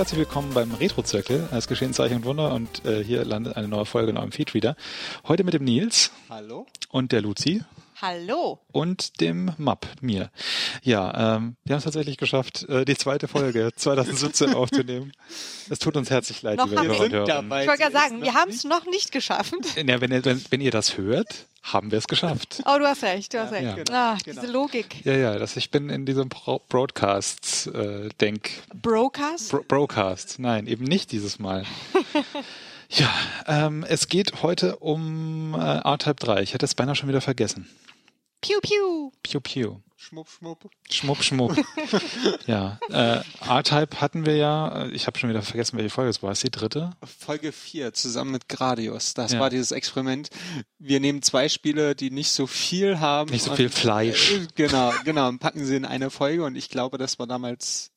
Herzlich willkommen beim Retro-Zirkel. Es geschehen Zeichen und Wunder und äh, hier landet eine neue Folge in eurem Feed wieder. Heute mit dem Nils. Hallo. Und der Luzi. Hallo. Und dem Map, mir. Ja, ähm, wir haben es tatsächlich geschafft, äh, die zweite Folge 2017 aufzunehmen. Es tut uns herzlich leid, Noch liebe haben Hörer wir- und dabei. Ich wollte gerade sagen, wir haben es noch nicht geschafft. Ja, wenn, ihr, wenn, wenn ihr das hört, haben wir es geschafft. Oh, du hast recht, du hast recht. Ja. Genau, ah, genau. Diese Logik. Ja, ja, das, ich bin in diesem Pro Broadcast-Denk. Brokers? Bro Broadcast. Nein, eben nicht dieses Mal. ja, ähm, es geht heute um äh, R-Type 3. Ich hätte es beinahe schon wieder vergessen. Piu, piu. Piu Piu. Schmupp, schmupp. Schmupp, schmupp. ja, äh, R-Type hatten wir ja, äh, ich habe schon wieder vergessen, welche Folge es war. Ist die dritte? Folge 4 zusammen mit Gradius. Das Ja. war dieses Experiment. Wir nehmen zwei Spiele, die nicht so viel haben. Nicht so und- viel Fleisch. Äh, Genau, genau. Und packen sie in eine Folge und ich glaube, das war damals.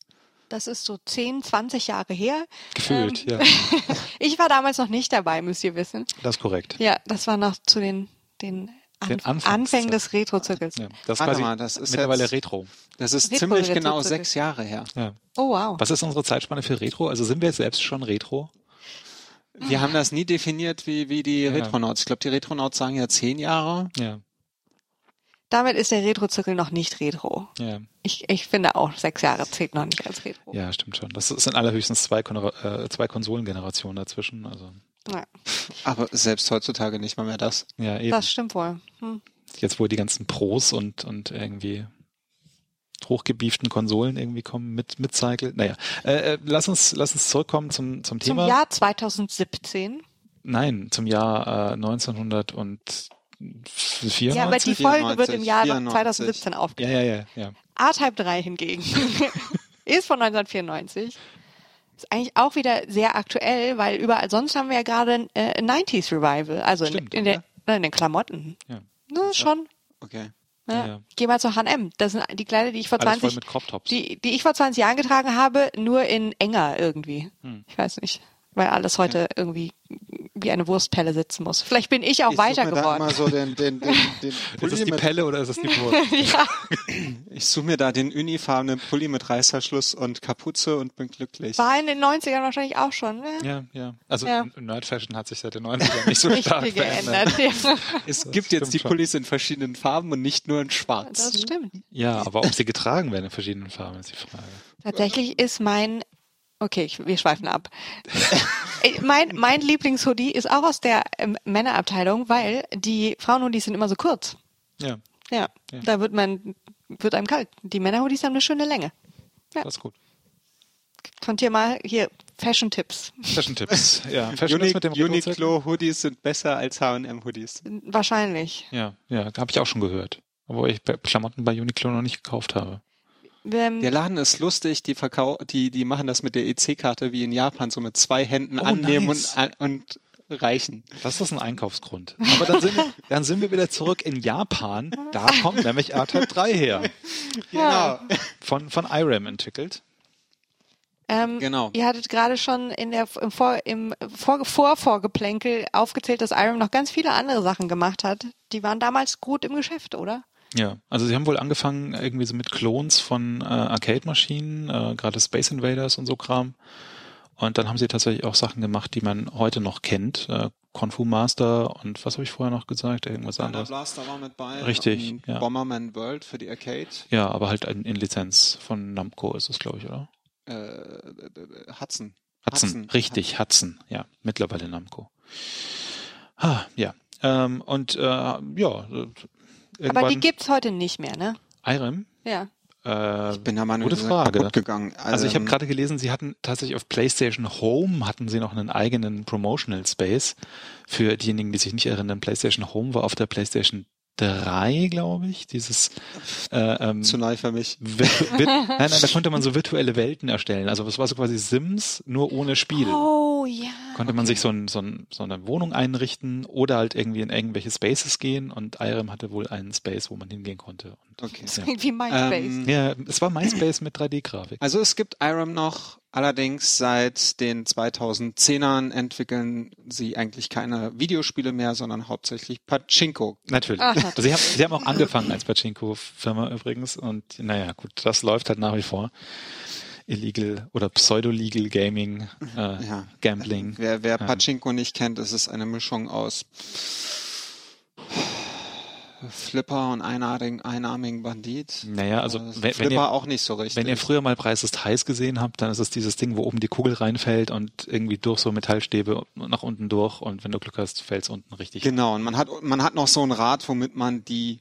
Das ist so 10, 20 Jahre her. Gefühlt, Ähm. ja. Ich war damals noch nicht dabei, müsst ihr wissen. Das ist korrekt. Ja, das war noch zu den, den, Den Anfangszeit. Anfängen des Retro-Zirkels. Ja, das ist Warte quasi mal, das ist mittlerweile jetzt- Retro. Das ist Retro- ziemlich Retro- genau sechs Jahre her. Ja. Oh, wow. Was ist unsere Zeitspanne für Retro? Also sind wir jetzt selbst schon Retro? Wir haben das nie definiert wie, wie die Ja. Retronauts. Ich glaube, die Retronauts sagen ja zehn Jahre. Ja, Damit ist der Retro-Zirkel noch nicht Retro. ja, Ich, ich finde auch, sechs Jahre zählt noch nicht als Retro. ja, stimmt schon. Das sind allerhöchstens zwei, Kon äh, zwei Konsolengenerationen dazwischen. Also Ja, Aber selbst heutzutage nicht mal mehr das. ja, eben. das stimmt wohl. Hm. Jetzt wo die ganzen Pros und und irgendwie hochgebieften Konsolen irgendwie kommen mit mit Cycle. Naja, äh, äh, lass uns lass uns zurückkommen zum zum Zum Thema. Jahr 2017. Nein, zum Jahr äh, 1994. Ja, aber die 94, Folge wird im Jahr 94. 2017 ja, aufgenommen. ja, ja, ja. A-Type 3 hingegen ist von 1994. Ist eigentlich auch wieder sehr aktuell, weil überall sonst haben wir ja gerade äh, ein 90s Revival. Also in, Stimmt, in, der, in den Klamotten. ja. Ne, schon. Okay. Ja. Ja, ja. Geh mal zu H&M. Das sind die Kleider, die ich vor Alles voll 20, mit Crop Tops. die, die ich vor 20 Jahren getragen habe, nur in enger irgendwie. Hm. Ich weiß nicht. Weil alles heute irgendwie wie eine Wurstpelle sitzen muss. Vielleicht bin ich auch ich weiter da geworden. immer so den, den, den, den Ist es die Pelle oder ist es die Wurst? ja. ich suche mir da den unifarbenen Pulli mit Reißverschluss und Kapuze und bin glücklich. War in den 90ern wahrscheinlich auch schon. Ne? ja, ja. Also Ja. Nerd Fashion hat sich seit den 90ern nicht so Nicht stark viel verändert. geändert. Ja. Es Das gibt jetzt die stimmt schon. Pullis in verschiedenen Farben und nicht nur in schwarz. Das stimmt. Ja, aber ob sie getragen werden in verschiedenen Farben, ist die Frage. Tatsächlich ist mein, okay, ich, wir schweifen ab. Äh, mein, mein Lieblingshoodie ist auch aus der ähm, Männerabteilung, weil die Frauenhoodies sind immer so kurz. Ja, Ja, Ja. da wird man, wird einem kalt. Die Männerhoodies haben eine schöne Länge. Ja. das ist gut. Könnt ihr mal hier Fashion-Tipps. Fashion-Tipps. Ja, Fashion Uni ist mit dem. Uniqlo Hoodies sind besser als H&M Hoodies. Wahrscheinlich. Ja, ja, habe ich auch schon gehört. Obwohl ich bei Klamotten bei Uniqlo noch nicht gekauft habe. Ähm, Der Laden ist lustig, die verkau die, die machen das mit der EC-Karte wie in Japan, so mit zwei Händen Oh, annehmen nice. und, und reichen. Das ist ein Einkaufsgrund. Aber dann sind, wir, dann sind wir wieder zurück in Japan. Da kommt nämlich R-Type 3 her. Genau. Von, von IRAM entwickelt. ähm, Genau. Ihr hattet gerade schon in der, im, Vor, im Vor, Vorvorgeplänkel aufgezählt, dass Iron noch ganz viele andere Sachen gemacht hat. Die waren damals gut im Geschäft, oder? Ja, also sie haben wohl angefangen irgendwie so mit Klons von äh, Arcade-Maschinen, äh, gerade Space Invaders und so Kram. Und dann haben sie tatsächlich auch Sachen gemacht, die man heute noch kennt. Äh, Kung Fu Master und was habe ich vorher noch gesagt? Irgendwas Thunder anderes. Blaster war mit bei. Richtig, ja. Bomberman World für die Arcade. Ja, aber halt in, in Lizenz von Namco ist es, glaube ich, oder? Äh, äh, Hudson. Hudson, richtig, Hudson, ja, mittlerweile Namco. Ah, ja, ähm, und äh, ja, äh, irgendwann Aber die gibt's heute nicht mehr, ne? IRAM, Ja. äh, Ich bin der Meinung, Gute Frage. gegangen. Also ich habe Ähm, gerade gelesen, sie hatten tatsächlich auf PlayStation Home hatten sie noch einen eigenen Promotional Space. Für diejenigen, die sich nicht erinnern, PlayStation Home war auf der PlayStation 3, glaube ich. Dieses äh, ähm, zu neu für mich. nein, nein, da konnte man so virtuelle Welten erstellen. Also das war so quasi Sims, nur ohne Spiel. Oh, ja. Konnte man sich so, ein, so, ein, so eine Wohnung einrichten oder halt irgendwie in irgendwelche Spaces gehen und Irem hatte wohl einen Space, wo man hingehen konnte. Und, Okay. Das ja. klingt wie MySpace. Ähm, ja, es war MySpace mit 3D-Grafik. Also es gibt IRAM noch, allerdings seit den 2010ern entwickeln sie eigentlich keine Videospiele mehr, sondern hauptsächlich Pachinko. Natürlich. Aha. Sie haben, sie haben auch angefangen als Pachinko-Firma übrigens und naja, gut, das läuft halt nach wie vor. Illegal oder Pseudo-Legal Gaming, äh, Ja. Gambling. Wer, wer Ja. Pachinko nicht kennt, ist es eine Mischung aus Flipper und einarmigen, einarmigen Bandit. Naja, also Äh, wenn, wenn Flipper ihr, auch nicht so richtig. wenn ihr früher mal Preis ist heiß gesehen habt, dann ist es dieses Ding, wo oben die Kugel reinfällt und irgendwie durch so Metallstäbe nach unten durch und wenn du Glück hast, fällt es unten richtig. Genau, und man hat, man hat noch so ein Rad, womit man die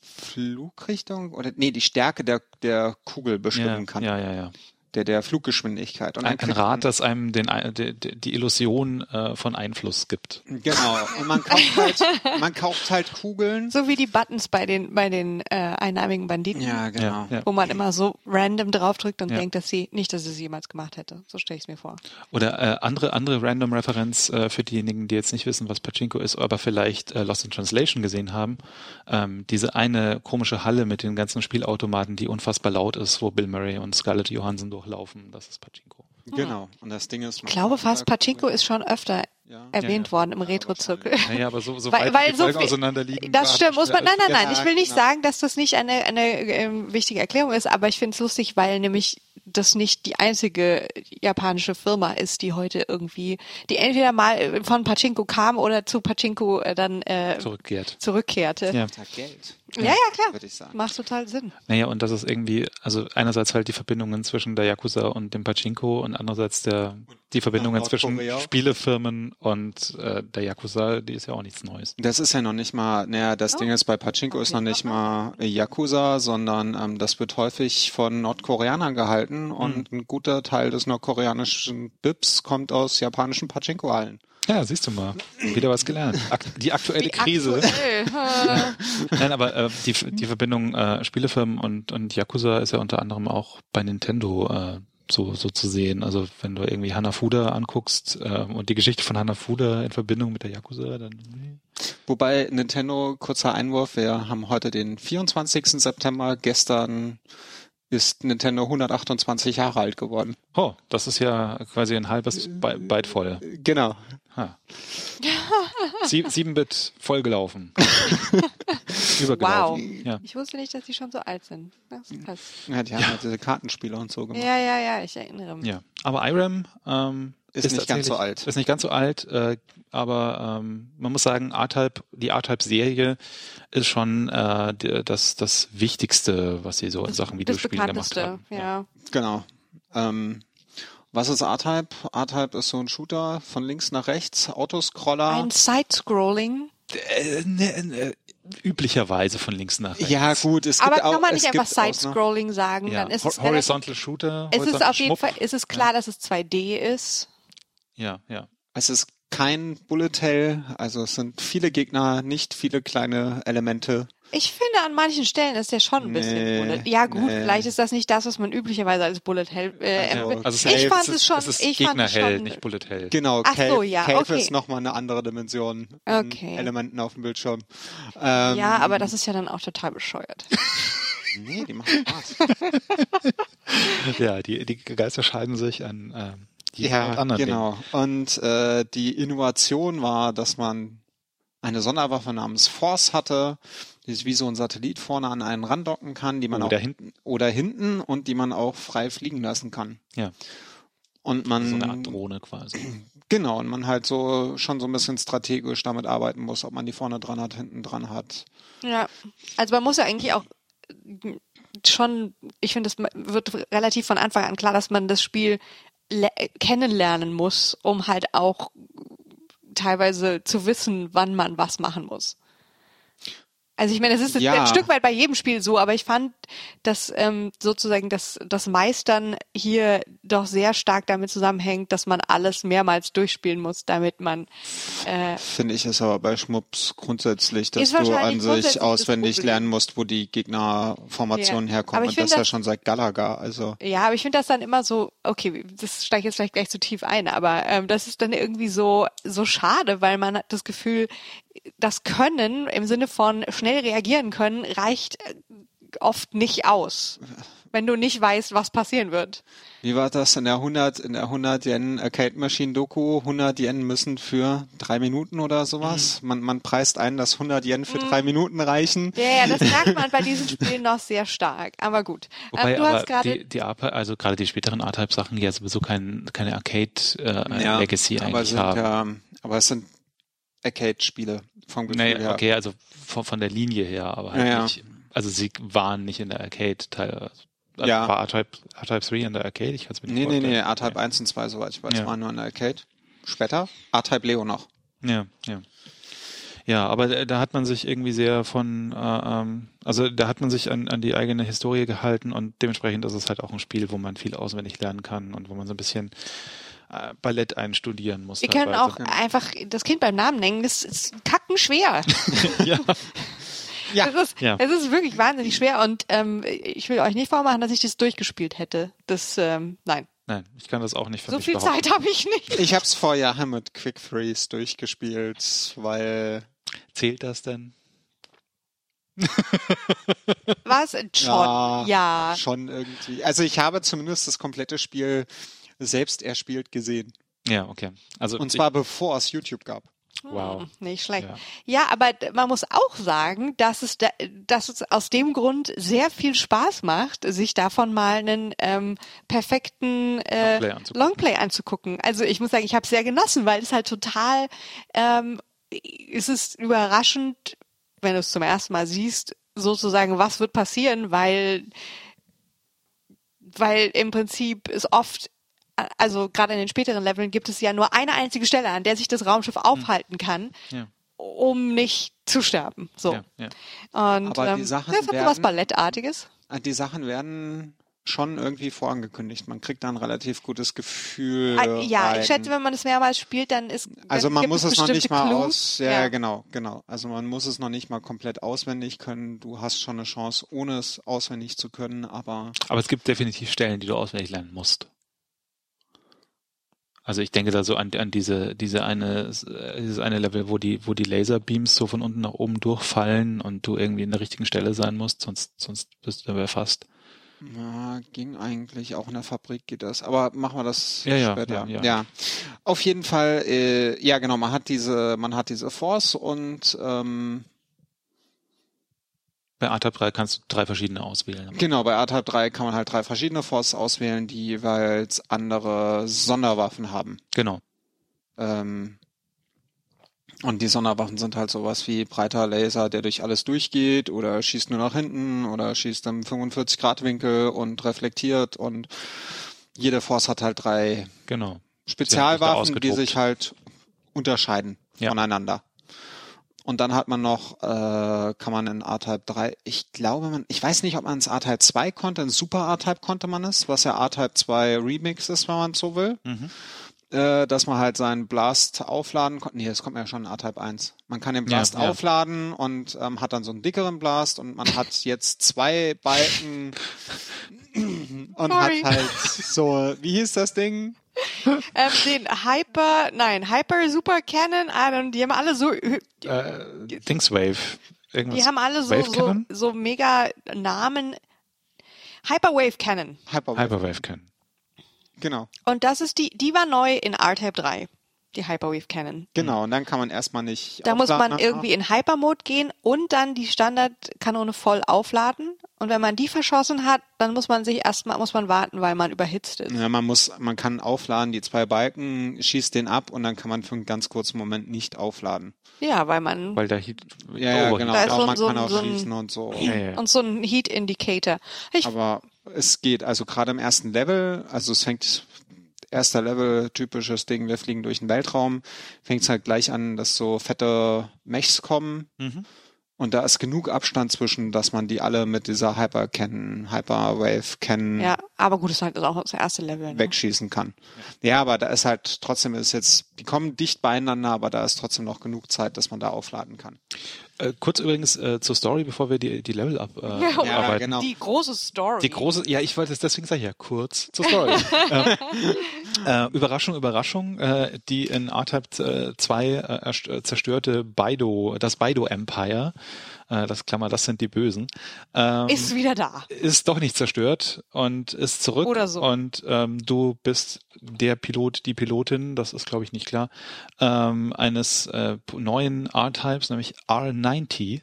Flugrichtung oder nee, die Stärke der, der Kugel bestimmen ja, kann. ja, ja, ja. Der, der Fluggeschwindigkeit. Und Ein, ein Rad, das einem den, die, die Illusion äh, von Einfluss gibt. Genau. Und man kauft halt, man kauft halt Kugeln. So wie die Buttons bei den, bei den äh, einnahmigen Banditen. Ja, genau. Ja, ja. Wo man immer so random draufdrückt und Ja. denkt, dass sie, nicht, dass sie es jemals gemacht hätte. So stelle ich es mir vor. Oder äh, andere andere random Referenz äh, für diejenigen, die jetzt nicht wissen, was Pachinko ist, aber vielleicht äh, Lost in Translation gesehen haben. Ähm, diese eine komische Halle mit den ganzen Spielautomaten, die unfassbar laut ist, wo Bill Murray und Scarlett Johansson durchlaufen. Das ist Pachinko. Genau. Und das Ding ist, Ich glaube fast, Pachinko ist schon öfter Ja. erwähnt Ja, worden im Retro-Zirkel. Naja, aber so, so Weil- weit weil die so viel- auseinander liegen. Das stimmt, muss man, nein, nein, nein, Ja, ich will nicht genau. sagen, dass das nicht eine, eine ähm, wichtige Erklärung ist, aber ich finde es lustig, weil nämlich das nicht die einzige japanische Firma ist, die heute irgendwie, die entweder mal von Pachinko kam oder zu Pachinko äh, dann äh, zurückkehrt. zurückkehrte. Ja. Geld, ja, ja, klar. würde ich sagen. Macht total Sinn. Naja, und das ist irgendwie, also einerseits halt die Verbindungen zwischen der Yakuza und dem Pachinko und andererseits der die Verbindungen zwischen. Spielefirmen und äh, der Yakuza, die ist ja auch nichts Neues. Das ist ja noch nicht mal, naja, das Oh. Ding ist bei Pachinko ist noch nicht mal Yakuza, sondern ähm, das wird häufig von Nordkoreanern gehalten und Hm. ein guter Teil des nordkoreanischen BIPs kommt aus japanischen Pachinko-Hallen. Ja, siehst du mal. Wieder was gelernt. Ak die aktuelle Wie Krise. aktuell. Nein, aber äh, die, die Verbindung äh, Spielefirmen und, und Yakuza ist ja unter anderem auch bei Nintendo äh, so, so zu sehen. Also wenn du irgendwie Hanafuda anguckst äh, und die Geschichte von Hanafuda in Verbindung mit der Yakuza, dann nee. Wobei Nintendo, kurzer Einwurf, wir haben heute den 24. September, gestern ist Nintendo 128 Jahre alt geworden. Oh, das ist ja quasi ein halbes By- Byte voll. Genau. Ha. Sie, 7-Bit vollgelaufen. Übergelaufen. Ja. Ich wusste nicht, dass die schon so alt sind. Das ist krass. Ja, die haben ja diese Kartenspiele und so gemacht. Ja, ja, ja, ich erinnere mich. Ja, aber IRAM ähm, Ist nicht ganz so alt. Ist nicht ganz so alt, äh, aber ähm, man muss sagen, R-Type, die R-Type-Serie ist schon äh, die, das, das Wichtigste, was sie so in Sachen Das Videospielen gemacht bekannteste, haben. ja. Genau. Ähm, was ist R-Type? R-Type ist so ein Shooter von links nach rechts, Autoscroller. Ein Side-Scrolling. Äh, ne, ne, üblicherweise von links nach rechts. ja, gut, es gibt Aber kann man nicht einfach Ausnahmen. Side-Scrolling sagen, Ja. dann ist Hor- es Horizontal Shooter. es ist Horizontal auf jeden Schmuck. Fall, ist es klar, dass es 2D ist. Ja, ja. Es ist kein Bullet Hell, also es sind viele Gegner, nicht viele kleine Elemente. Ich finde, an manchen Stellen ist der schon ein bisschen Nee, Bullet. Ja gut, nee. vielleicht ist das nicht das, was man üblicherweise als Bullet Hell äh, Also, empfindet. Also ich fand es schon, es ist ich fand es Gegnerhell, schon, nicht Bullet Hell. Genau, Ach Cave, so, ja, Cave okay. ist nochmal eine andere Dimension Okay. Elementen auf dem Bildschirm. Ähm, ja, aber das ist ja dann auch total bescheuert. Nee, die machen Spaß. Ja, die, die Geister scheiden sich an ähm, die ja, anderen Dingen. genau. Und äh, die Innovation war, dass man eine Sonderwaffe namens Force hatte, die sich wie so ein Satellit vorne an einen randocken kann, die man Oder auch hinten. oder hinten und die man auch frei fliegen lassen kann. Ja, Und man so eine Art Drohne quasi. genau und man halt so schon so ein bisschen strategisch damit arbeiten muss, ob man die vorne dran hat, hinten dran hat. Ja, also man muss ja eigentlich auch äh, schon, ich finde, es wird relativ von Anfang an klar, dass man das Spiel kennenlernen muss, um halt auch teilweise zu wissen, wann man was machen muss. Also ich meine, es ist Ja. ein Stück weit bei jedem Spiel so, aber ich fand, dass ähm, sozusagen das, das Meistern hier doch sehr stark damit zusammenhängt, dass man alles mehrmals durchspielen muss, damit man äh, Finde ich ist aber bei Schmups grundsätzlich, dass du an sich das auswendig lernen musst, wo die Gegnerformationen Ja. herkommen. Ich Und das find ja das- schon seit Galaga. Also Ja, aber ich finde das dann immer so, okay, das steigt jetzt vielleicht gleich zu tief ein, aber ähm, das ist dann irgendwie so so schade, weil man hat das Gefühl, das Können im Sinne von schnell reagieren können reicht äh, oft nicht aus. wenn du nicht weißt, was passieren wird. Wie war das in der 100, in der 100 Yen Arcade Machine Doku? 100 Yen müssen für drei Minuten oder sowas. Mhm. Man, man preist ein, dass 100 Yen für drei Minuten reichen. Ja, ja, das merkt man bei diesen Spielen noch sehr stark. Aber gut. Wobei ähm, du aber hast gerade die, die also gerade die späteren R-Type-Sachen ja sowieso kein, keine Arcade-Legacy aber eigentlich sind haben. ja, aber es sind Arcade-Spiele vom Gefühl Naja, her. okay, also von, von der Linie her, aber halt Ja, ja. nicht, also sie waren nicht in der Arcade teil. Also Ja. War R-Type, R-Type 3 in der Arcade? Ich kann es mir nicht Nee, nee, vorstellen. nee, R-Type 1 und 2, soweit ich weiß, Ja. waren nur in der Arcade. Später R-Type Leo noch. Ja, ja. Ja, aber da, da hat man sich irgendwie sehr von, äh, ähm, also da hat man sich an, an die eigene Historie gehalten und dementsprechend ist es halt auch ein Spiel, wo man viel auswendig lernen kann und wo man so ein bisschen äh, Ballett einstudieren muss. Wir können auch teilweise. einfach das Kind beim Namen nennen. Das ist kacken schwer. ja, Ja. Es ist, Ja. es ist wirklich wahnsinnig schwer und ähm, ich will euch nicht vormachen, dass ich das durchgespielt hätte. Das, ähm, nein. nein, ich kann das auch nicht für So mich viel behaupten. Zeit habe ich nicht. Ich hab's vor Jahren mit Quick Freeze durchgespielt, weil Zählt das denn? Was? Schon. Ja. schon irgendwie. Also ich habe zumindest das komplette Spiel selbst erspielt gesehen. Ja, okay. Also Und zwar bevor es YouTube gab. Wow. Hm, Nicht schlecht. Ja. Ja. aber man muss auch sagen, dass es, da, dass es aus dem Grund sehr viel Spaß macht, sich davon mal einen ähm, perfekten äh, Longplay anzugucken. Longplay anzugucken. Also ich muss sagen, ich habe es sehr genossen, weil es halt total, ähm, es ist überraschend, wenn du es zum ersten Mal siehst, sozusagen, was wird passieren, weil weil im Prinzip es oft, also gerade in den späteren Leveln gibt es ja nur eine einzige Stelle, an der sich das Raumschiff aufhalten kann, Ja. um nicht zu sterben. So. Ja, ja. Und Aber die ähm, Sachen das hat so was werden- Ballettartiges. Äh, Die Sachen werden schon irgendwie vorangekündigt. Man kriegt da ein relativ gutes Gefühl. Ah, Ja, rein. ich schätze, wenn man es mehrmals spielt, dann ist Also man gibt muss es noch bestimmte nicht mal Clues. aus, ja, genau, genau. Also man muss es noch nicht mal komplett auswendig können. Du hast schon eine Chance, ohne es auswendig zu können, aber Aber es gibt definitiv Stellen, die du auswendig lernen musst. Also ich denke da so an, an diese, diese eine, dieses eine Level, wo die, wo die Laserbeams so von unten nach oben durchfallen und du irgendwie in der richtigen Stelle sein musst, sonst, sonst bist du dabei fast. ja, ging eigentlich auch in der Fabrik geht das. Aber machen wir das Ja, ja, später. ja, ja. Auf jeden Fall, äh, ja genau, man hat diese, man hat diese Force und ähm, Bei ATAP 3 kannst du drei verschiedene auswählen. Genau, bei R-Type 3 kann man halt drei verschiedene Forces auswählen, die jeweils andere Sonderwaffen haben. Genau. Ähm, und die Sonderwaffen sind halt sowas wie breiter Laser, der durch alles durchgeht oder schießt nur nach hinten oder schießt im 45 Grad Winkel und reflektiert und jede Force hat halt drei Genau. Spezialwaffen, die sich halt unterscheiden Ja. voneinander. Und dann hat man noch, äh, kann man in R-Type 3, ich glaube, man, ich weiß nicht, ob man ins R-Type 2 konnte, in Super R-Type konnte man es, was ja R-Type 2 Remix ist, wenn man so will. Mhm. Äh, dass man halt seinen Blast aufladen konnte. Nee, das kommt ja schon in R-Type 1. Man kann den Ja, Blast ja. aufladen und ähm, hat dann so einen dickeren Blast und man hat jetzt zwei Balken und Sorry. hat halt so, wie hieß das Ding? Ähm, den Hyper, nein, Hyper Super Cannon, I don't, die haben alle so, Äh, Thingswave. Irgendwas. die haben alle so, so, so mega Namen. Hyperwave Cannon. Hyperwave. Hyperwave Cannon. Genau. Und das ist die, die war neu in R-Type 3. Die Hyperwave Cannon. Genau, und dann kann man erstmal nicht. Da muss man irgendwie in Hypermode gehen und dann die Standardkanone voll aufladen. Und wenn man die verschossen hat, dann muss man sich erstmal, muss man warten, weil man überhitzt ist. Ja, man muss, man kann aufladen, die zwei Balken, schießt den ab und dann kann man für einen ganz kurzen Moment nicht aufladen. Ja, weil man, Weil da Heat, Ja, ja genau. Da ist Aber so man so kann auch so schießen und so. Ja, ja. und so ein Heat Indicator. Ich, Aber es geht, also gerade im ersten Level, also es fängt erster Level, typisches Ding, wir fliegen durch den Weltraum, fängt es halt gleich an, dass so fette Mechs kommen Mhm. und da ist genug Abstand zwischen, dass man die alle mit dieser Hyper kennen, Hyperwave kennen. ja, aber gut, das ist halt auch das erste Level. Ne? wegschießen kann. Ja, aber da ist halt trotzdem ist jetzt, die kommen dicht beieinander, aber da ist trotzdem noch genug Zeit, dass man da aufladen kann. Äh, kurz übrigens äh, zur Story, bevor wir die, die Level ab, äh, Ja, Ja, genau. Die große Story. Die große, ja, ich wollte es deswegen sagen, ja, kurz zur Story. ähm, äh, Überraschung, Überraschung, äh, die in R-Type 2 äh, erst- äh, zerstörte Baido, das Baido Empire Äh, das Klammer, das sind die Bösen. Ähm, Ist wieder da. ist doch nicht zerstört und ist zurück. Oder so. Und ähm, du bist der Pilot, die Pilotin, das ist glaube ich nicht klar, ähm, eines äh, neuen R-Types, nämlich R90.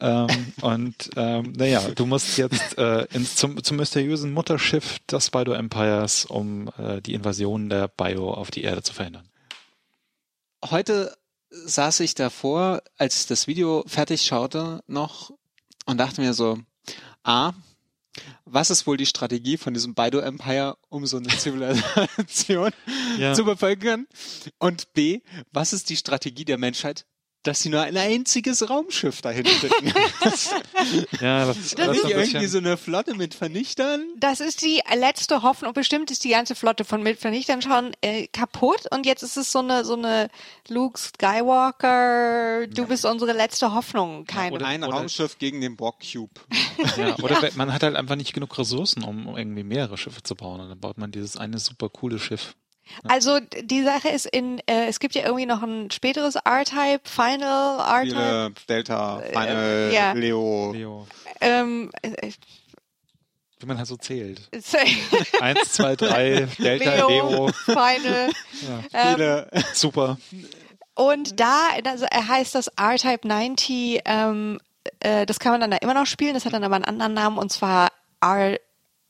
ähm, und ähm, naja, du musst jetzt äh, ins, zum, zum mysteriösen Mutterschiff des Bido Empires, um äh, die Invasion der Bio auf die Erde zu verhindern. Heute saß ich davor, als ich das Video fertig schaute, noch und dachte mir so, A, was ist wohl die Strategie von diesem Baidu Empire, um so eine Zivilisation Ja. zu bevölkern? Und B, was ist die Strategie der Menschheit, dass sie nur ein einziges Raumschiff dahin schicken? Ja, das, das, Nicht ist ein irgendwie so eine Flotte mit Vernichtern? Das ist die letzte Hoffnung. Bestimmt ist die ganze Flotte von Mitvernichtern schon äh, kaputt und jetzt ist es so eine so eine Luke Skywalker. Du bist unsere letzte Hoffnung. Keine. oder- Ein Raumschiff gegen den Borg Cube. ja, oder man hat halt einfach nicht genug Ressourcen, um irgendwie mehrere Schiffe zu bauen. Und dann baut man dieses eine super coole Schiff. Also die Sache ist in äh, es gibt ja irgendwie noch ein späteres R-Type, Final R-Type. Delta, Final, Äh, ja. Leo. Leo. Ähm, äh, Wie man halt so zählt. Eins, zwei, drei, Delta, Leo, Leo. Final. Ähm, Viele. Super. Und da also, er heißt das R-Type 90, ähm, äh, das kann man dann da immer noch spielen, das hat dann aber einen anderen Namen und zwar R,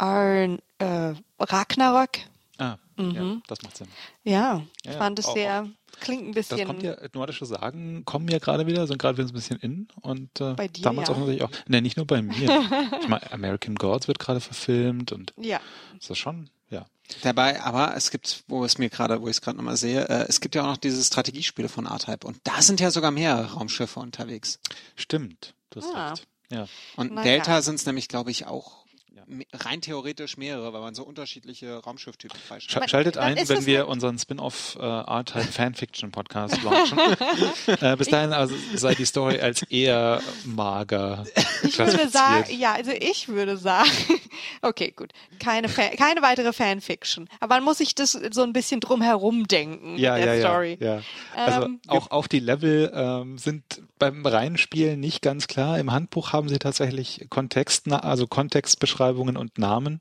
R äh, Ragnarök. Ah, ja, das macht Sinn. Ja, ich Ja, fand es auch- sehr, klingt ein Das bisschen. kommt ja, nordische Sagen kommen ja gerade wieder, sind gerade wieder so ein bisschen in und äh, Bei dir, damals ja. auch natürlich auch, ne, nicht nur bei mir. ich meine, American Gods wird gerade verfilmt und ja. ist das schon, ja. Dabei, aber es gibt, wo es mir gerade, wo ich es gerade nochmal sehe, äh, es gibt ja auch noch diese Strategiespiele von R-Type und da sind ja sogar mehr Raumschiffe unterwegs. Stimmt, du hast Ah. recht. Ja. Und Na Delta ja. sind es nämlich, glaube ich, auch me- rein theoretisch mehrere, weil man so unterschiedliche Raumschifftypen Sch freischaltet. Schaltet dann ein, wenn wir halt- unseren Spin-off äh, R-Type Fanfiction Podcast launchen. äh, bis dahin also sei die Story als eher mager Ich würde sagen, ja, also ich würde sagen, okay, gut, keine, Fan, keine weitere Fanfiction. Aber man muss sich das so ein bisschen drum herum denken Ja, der ja, Story. ja, ja. Also Ähm, auch, auch die Level ähm, sind beim Reinspielen nicht ganz klar. Im Handbuch haben sie tatsächlich Kontext, also Kontextbeschreibungen und Namen.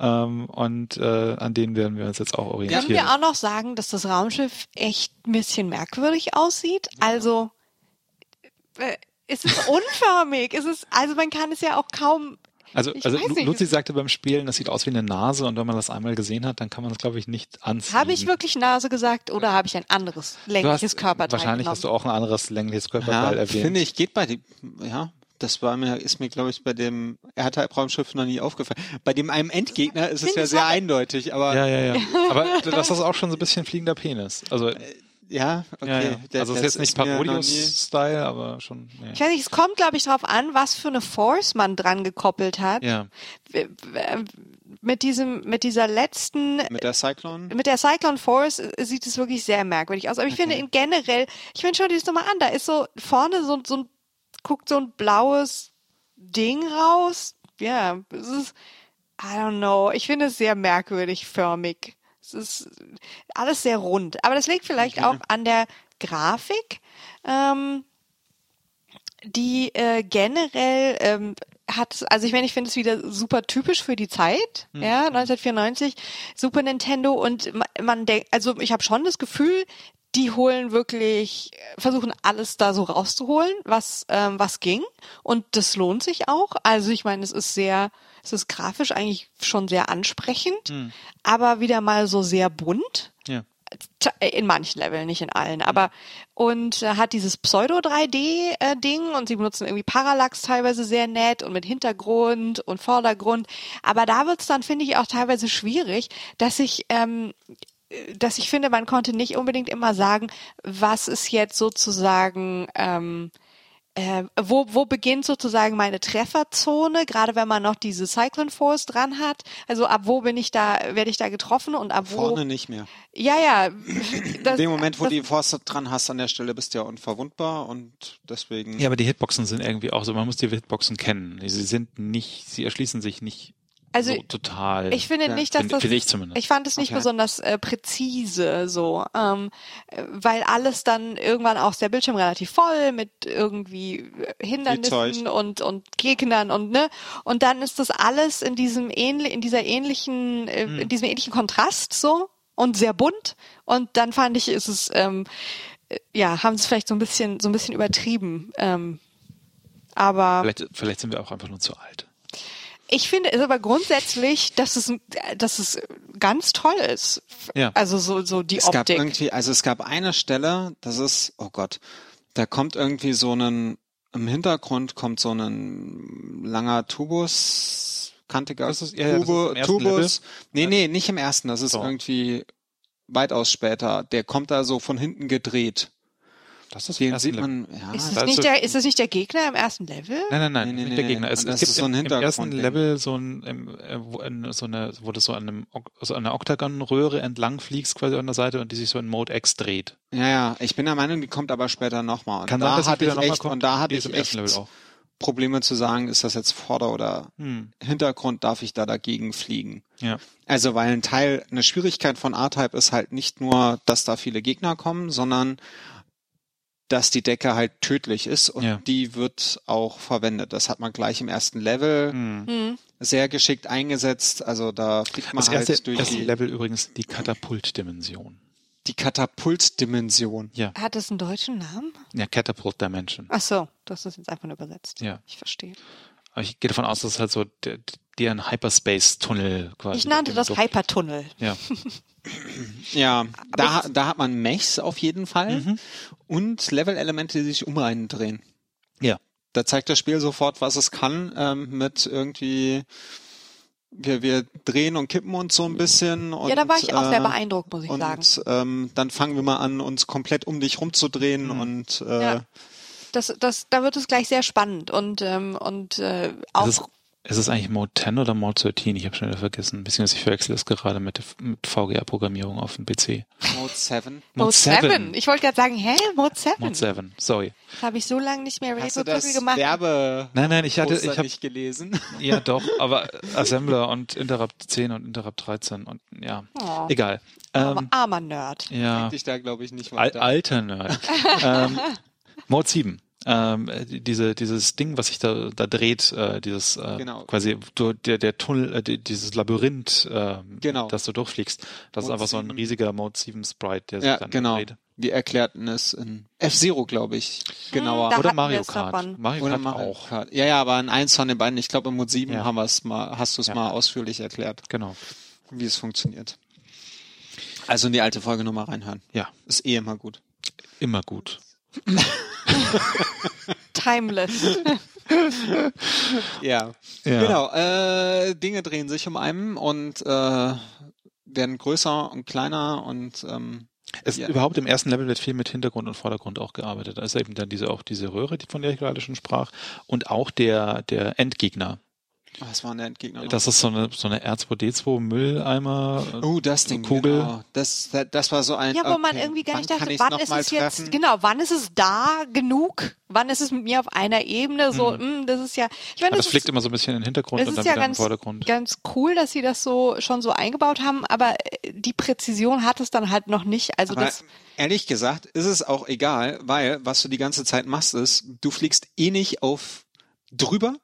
Ähm, und äh, an denen werden wir uns jetzt auch Können orientieren. wir auch noch sagen, dass das Raumschiff echt ein bisschen merkwürdig aussieht? Also, äh, es ist unförmig. Es ist, also man kann es ja auch kaum. also ich also Luzi es- sagte beim Spielen, das sieht aus wie eine Nase und wenn man das einmal gesehen hat, dann kann man das glaube ich nicht anziehen. Habe ich wirklich Nase gesagt oder habe ich ein anderes längliches hast, Körperteil Wahrscheinlich genommen? hast du auch ein anderes längliches Körperteil Ja, erwähnt. finde ich, geht bei dem, ja, das war mir, ist mir, glaube ich, bei dem R-Type-Raumschiff noch nie aufgefallen. Bei dem einem Endgegner ist es Finde ja sehr eindeutig, aber Ja, ja, ja. Aber das ist auch schon so ein bisschen fliegender Penis. Also, ja, okay. ja, ja. der- also es ist jetzt nicht Parodius-Style, aber schon. Ja. Ich weiß nicht, es kommt, glaube ich, darauf an, was für eine Force man dran gekoppelt hat. ja. Mit diesem, mit dieser letzten, Mit der Cyclone? mit der Cyclone Force äh, sieht es wirklich sehr merkwürdig aus. Aber ich finde in generell, ich meine, schau dir das doch mal an, da ist so vorne so, so ein, guckt so ein blaues Ding raus. Ja, es ist, I don't know, ich finde es sehr merkwürdig förmig. Es ist alles sehr rund. Aber das liegt vielleicht auch an der Grafik. Ähm, die äh, generell ähm, hat, also ich meine, ich finde es wieder super typisch für die Zeit, ja, 1994, Super Nintendo und ma- man denkt, also ich habe schon das Gefühl, die holen wirklich, versuchen alles da so rauszuholen, was ähm, was ging. Und das lohnt sich auch. Also ich meine, es ist sehr, es ist grafisch eigentlich schon sehr ansprechend, aber wieder mal so sehr bunt. Ja. in manchen Leveln, nicht in allen, aber und äh, hat dieses Pseudo 3D äh, Ding und sie benutzen irgendwie Parallax teilweise sehr nett und mit Hintergrund und Vordergrund, aber da wird's dann finde ich auch teilweise schwierig, dass ich ähm, äh, dass ich finde, man konnte nicht unbedingt immer sagen, was ist jetzt sozusagen ähm, äh, wo, wo beginnt sozusagen meine Trefferzone, gerade wenn man noch diese Cyclone Force dran hat? Also ab wo bin ich da, werde ich da getroffen und ab wo? Vorne nicht mehr. Ja, ja. In Das, dem Moment, wo das, die Force dran hast an der Stelle, bist du ja unverwundbar und deswegen. Ja, aber die Hitboxen sind irgendwie auch so, man muss die Hitboxen kennen. Sie sind nicht, sie erschließen sich nicht Also so total. ich finde Ja, nicht, dass finde, das finde ich zumindest. Ich fand es nicht Okay. besonders äh, präzise so, ähm, äh, weil alles dann irgendwann auch ist der Bildschirm relativ voll mit irgendwie äh, Hindernissen und und Gegnern und ne und dann ist das alles in diesem ähnlich in dieser ähnlichen äh, Hm. in diesem ähnlichen Kontrast so und sehr bunt und dann fand ich ist es ähm, äh, ja haben sie es vielleicht so ein bisschen so ein bisschen übertrieben ähm, aber vielleicht, vielleicht sind wir auch einfach nur zu alt. Ich finde es aber grundsätzlich, dass es, dass es ganz toll ist. Ja. Also so, so die Es gab Optik. irgendwie, also es gab eine Stelle, das ist, oh Gott, da kommt irgendwie so ein, im Hintergrund kommt so ein langer Tubus, kantiger Das ist- ja, ja, das ist Tube, Tubus. Nee, nee, nicht im ersten, das ist So. irgendwie weitaus später. Der kommt da so von hinten gedreht. Das ist Den erst sieht man, ja. ist, da ist nicht der, ist das nicht der Gegner im ersten Level? Nein, nein, nein, Nee, nee, nicht nee, der nee. Gegner. Es, Das es ist gibt so ein im, im ersten. Level so ein, im, äh, wo in, so eine, wo du so an einem, so an einer Oktagon-Röhre entlang fliegst quasi an der Seite und die sich so in Mode X dreht. Ja, ja, ich bin der Meinung, die kommt aber später nochmal. Und Kann da sein, dass hatte ich noch mal echt, kommt. und da hatte ich im echt ersten Level auch. Probleme zu sagen, ist das jetzt Vorder- oder Hm. Hintergrund, darf ich da dagegen fliegen? Ja. Also, weil ein Teil, eine Schwierigkeit von R-Type ist halt nicht nur, dass da viele Gegner kommen, sondern dass die Decke halt tödlich ist und Ja. die wird auch verwendet. Das hat man gleich im ersten Level Hm. Hm. sehr geschickt eingesetzt. Also da fliegt man Das halt erste, durch erste die, Level übrigens die Katapultdimension. die Katapultdimension. Ja. Hat es einen deutschen Namen? Ja, Catapult Dimension. Ach so, du hast das jetzt einfach nur übersetzt. Ja. Ich verstehe. Aber ich gehe davon aus, dass es halt so der, deren Hyperspace-Tunnel quasi. Ich nannte das Hypertunnel. Ja. Ja, da, da hat man Mechs auf jeden Fall Mhm. und Level-Elemente, die sich um einen drehen. Ja. Da zeigt das Spiel sofort, was es kann, ähm, mit irgendwie, wir, wir drehen und kippen uns so ein bisschen. Und, ja, da war ich auch sehr äh, beeindruckt, muss ich Und sagen. ähm, dann fangen wir mal an, uns komplett um dich rumzudrehen Mhm. und äh, Ja. Das, das, da wird es gleich sehr spannend und, ähm, und äh, auch. Ist es, ist es eigentlich Mode 10 oder Mode 13? Ich habe schon wieder vergessen. Bisschen, ich verwechsel es gerade mit, der- mit VGA-Programmierung auf dem PC. Mode 7. Mode 7. Ich wollte gerade sagen, hä? Mode 7? Mode 7, sorry. Habe ich so lange nicht mehr das Tutorial gemacht. Werbe Nein, nein, ich hatte, Poster ich habe nicht gelesen? Ja, doch, aber Assembler und Interrupt 10 und Interrupt 13 und ja, Oh. egal. Aber Ähm, armer Nerd. ja, Ich da glaube ich nicht al weiter. alter Nerd. ähm, Mode 7. Ähm, äh, diese, dieses Ding, was sich da, da dreht, äh, dieses äh, Genau. quasi du, der, der Tunnel, äh, die- dieses Labyrinth, äh, Genau. das du durchfliegst, das ist Mode einfach so ein 7. riesiger Mode 7 Sprite, der sich ja, dann genau. dreht. Wir erklärten es in F-Zero, glaube ich. Genauer. Da Oder Mario Kart. davon. Mario Oder Kart Mario auch. Kart. Ja, ja, aber in eins von den beiden, ich glaube im Mode 7 Ja. haben wir es mal, hast du es Ja. mal ausführlich erklärt, Genau. wie es funktioniert. Also in die alte Folge nochmal reinhören. Ja, Ist eh immer gut. immer gut. Timeless. Ja. Ja. Genau. Äh, Dinge drehen sich um einen und äh, werden größer und kleiner und ähm, Es Ja. überhaupt im ersten Level wird viel mit Hintergrund und Vordergrund auch gearbeitet. Da ist eben dann diese auch diese Röhre, die von der ich gerade schon sprach, und auch der der Endgegner. Was war denn der Endgegner? noch? Das ist so eine so eine R2D2 Mülleimer. äh, Oh, das Ding, Kugel. Genau. Das, das, das war so ein. Ja, wo man okay, irgendwie gar nicht dachte, wann ist es jetzt, treffen? genau, wann ist es da genug? Wann ist es mit mir auf einer Ebene? So, mh, das ist ja, ich meine, das das, fliegt ist, immer so ein bisschen in den Hintergrund und ist dann ja wieder in den ganz, Vordergrund. ganz cool, dass sie das so schon so eingebaut haben, aber äh, die Präzision hat es dann halt noch nicht. Also Aber das, ehrlich gesagt ist es auch egal, weil was du die ganze Zeit machst ist, du fliegst eh nicht auf drüber,